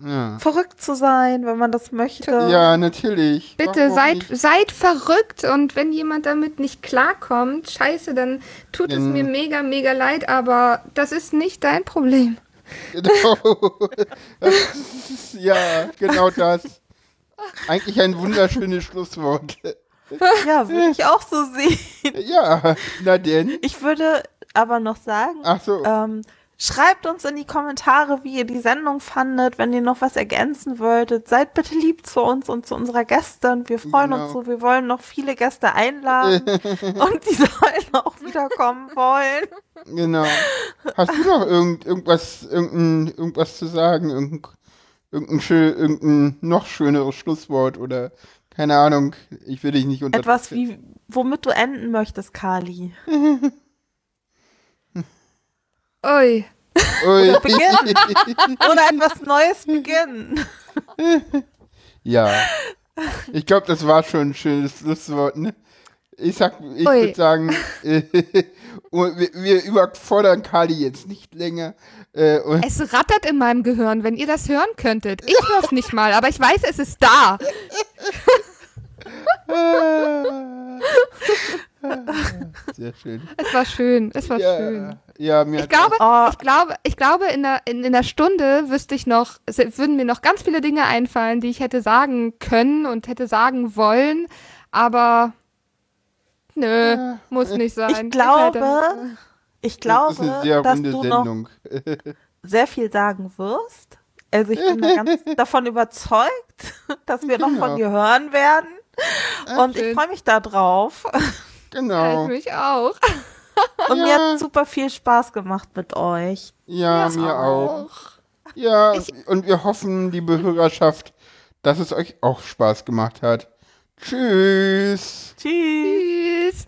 Ja, verrückt zu sein, wenn man das möchte. ja natürlich. Bitte Warum seid, nicht? seid verrückt und wenn jemand damit nicht klarkommt, scheiße, dann tut es Dann- mir mega, mega leid, aber das ist nicht dein Problem. Genau. Ist, ja, genau das. Eigentlich ein wunderschönes Schlusswort. Ja, würde ich auch so sehen. Ja, na denn. Ich würde aber noch sagen, Ach so. Ähm, schreibt uns in die Kommentare, wie ihr die Sendung fandet, wenn ihr noch was ergänzen wolltet. Seid bitte lieb zu uns und zu unserer Gästin. Wir freuen uns Genau. so. Wir wollen noch viele Gäste einladen [laughs] und die sollen auch wiederkommen wollen. Genau. Hast du noch irgend, irgendwas, irgendein, irgendwas zu sagen? Irgendein, irgendein, schö, irgendein noch schöneres Schlusswort oder keine Ahnung, ich will dich nicht unter. Etwas wie, womit du enden möchtest, Kali. [laughs] Ui. Ui. Beginnen. Oder etwas Neues beginnen. Ja. Ich glaube, das war schon ein schönes Schlusswort, ne? Ich sag, ich würde sagen, [laughs] äh, wir, wir überfordern Kali jetzt nicht länger. Äh, und Es rattert in meinem Gehirn, wenn ihr das hören könntet. Ich höre es nicht mal, aber ich weiß, es ist da. [laughs] [laughs] sehr schön. Es war schön, es war Ja, schön. ja, mir Ich glaube, Oh. ich glaube, ich glaube, in der, in, in der Stunde wüsste ich noch, es würden mir noch ganz viele Dinge einfallen, die ich hätte sagen können und hätte sagen wollen, aber nö, muss nicht sein. Ich glaube, ich das ist eine glaube, sehr dass du noch Sendung. sehr viel sagen wirst. Also ich bin da ganz [laughs] davon überzeugt, dass wir noch von dir hören werden. Und ich freue mich da drauf. Genau. Ich mich auch. [laughs] Und mir Ja. hat super viel Spaß gemacht mit euch. Ja, mir auch. Ja, und wir hoffen, liebe Hörerschaft, dass es euch auch Spaß gemacht hat. Tschüss. Tschüss. Tschüss.